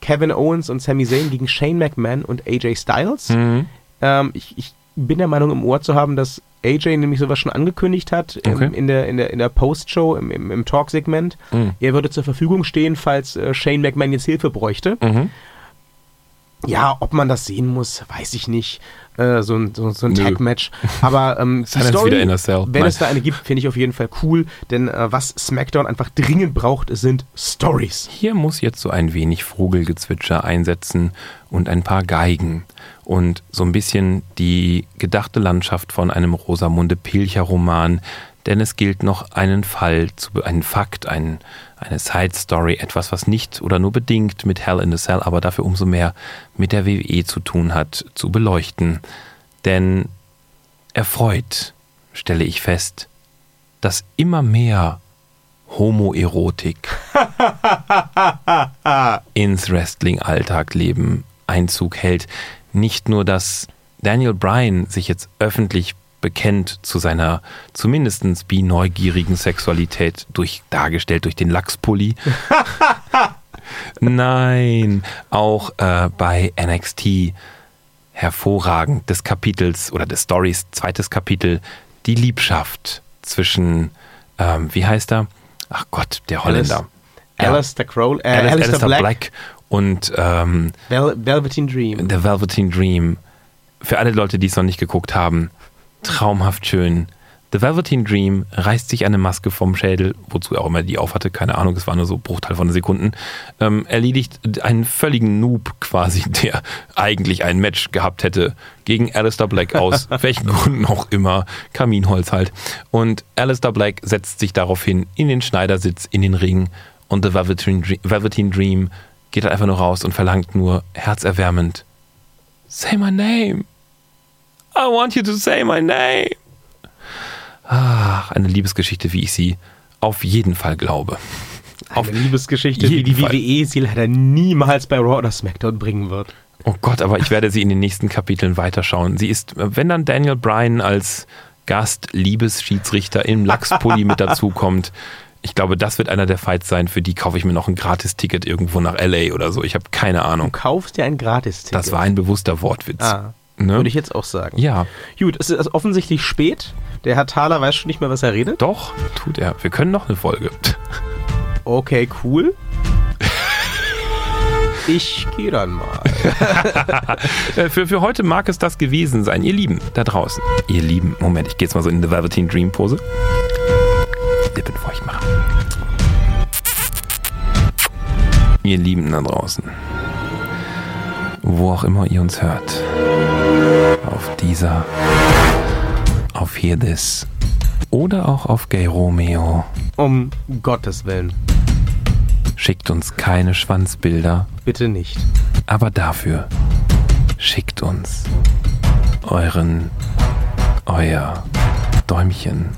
Kevin Owens und Sami Zayn gegen Shane McMahon und AJ Styles. Mhm. Ähm, ich, ich bin der Meinung, im Ohr zu haben, dass AJ nämlich sowas schon angekündigt hat ähm, Okay. in der, in der, in der Post-Show, im, im, im Talk-Segment. Mhm. Er würde zur Verfügung stehen, falls äh, Shane McMahon jetzt Hilfe bräuchte. Mhm. Ja, ob man das sehen muss, weiß ich nicht. Äh, so ein, so, so ein. Tag-Match. Aber ähm, die Story, der Cell. wenn Nein. es da eine gibt, finde ich auf jeden Fall cool. Denn äh, was SmackDown einfach dringend braucht, sind Stories. Hier muss jetzt so ein wenig Vogelgezwitscher einsetzen und ein paar Geigen und so ein bisschen die gedachte Landschaft von einem Rosamunde Pilcher Roman, denn es gilt noch einen Fall, zu, einen Fakt, ein, eine Side Story, etwas, was nicht oder nur bedingt mit Hell in a Cell, aber dafür umso mehr mit der WWE zu tun hat, zu beleuchten. Denn erfreut stelle ich fest, dass immer mehr Homoerotik ins Wrestling-Alltagleben Einzug hält. Nicht nur, dass Daniel Bryan sich jetzt öffentlich bekennt zu seiner zumindest bi-neugierigen Sexualität, durch, dargestellt durch den Lachspulli. Nein, auch äh, bei NXT hervorragend des Kapitels oder des Stories, zweites Kapitel, die Liebschaft zwischen, ähm, wie heißt er? Ach Gott, der Holländer. Ja. Alistair Crowley, äh, Alistair, Alistair Black, Black. und ähm, Vel Velveteen Dream. The Velveteen Dream. Für alle Leute, die es noch nicht geguckt haben, traumhaft schön. The Velveteen Dream reißt sich eine Maske vom Schädel, wozu er auch immer die aufhatte, keine Ahnung, es war nur so Bruchteil von Sekunden, ähm, erledigt einen völligen Noob quasi, der eigentlich ein Match gehabt hätte gegen Alistair Black aus welchen Gründen auch immer, Kaminholz halt. Und Alistair Black setzt sich daraufhin in den Schneidersitz, in den Ring und The Velveteen Dream, Velveteen Dream geht halt einfach nur raus und verlangt nur herzerwärmend, Say my name. I want you to say my name. Ach, eine Liebesgeschichte, wie ich sie auf jeden Fall glaube. Auf Eine Liebesgeschichte, wie die Fall. WWE sie leider niemals bei Raw oder SmackDown bringen wird. Oh Gott, aber ich werde sie in den nächsten Kapiteln weiterschauen. Sie ist, wenn dann Daniel Bryan als Gast-Liebesschiedsrichter im Lachspulli mit dazukommt, ich glaube, das wird einer der Fights sein, für die kaufe ich mir noch ein Gratis-Ticket irgendwo nach LA oder so. Ich habe keine Du Ahnung. kaufst dir ein Gratis-Ticket. Das war ein bewusster Wortwitz. Ah, Ne? würde ich jetzt auch sagen. Ja, Gut, es ist offensichtlich spät. Der Herr Thaler weiß schon nicht mehr, was er redet. doch, tut er. Wir können noch eine Folge. Okay, cool. Ich gehe dann mal. Äh, Für, für heute mag es das gewesen sein. Ihr Lieben, da draußen. Ihr Lieben, Moment, ich gehe jetzt mal so in die Velveteen Dream Pose. Lippen feucht machen. Ihr Lieben da draußen. Wo auch immer ihr uns hört. Dieser, auf This oder auch auf Gay Romeo. Um Gottes Willen. Schickt uns keine Schwanzbilder, Bitte nicht. aber dafür schickt uns euren, euer Däumchen.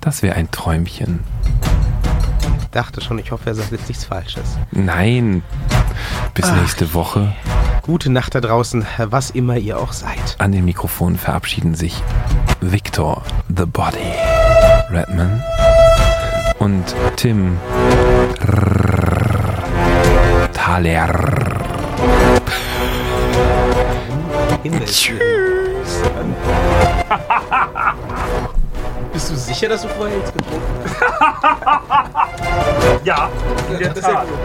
Das wäre ein Träumchen. Ich dachte schon, ich hoffe, er sagt jetzt nichts Falsches. Nein. Bis Ach. nächste Woche. Gute Nacht da draußen, was immer ihr auch seid. An den Mikrofonen verabschieden sich Victor The Body Redman und Tim Thaler. Tschüss. Bist du sicher, dass du vorher nichts getrunken hast? ja, in der das Tat. Ist ja.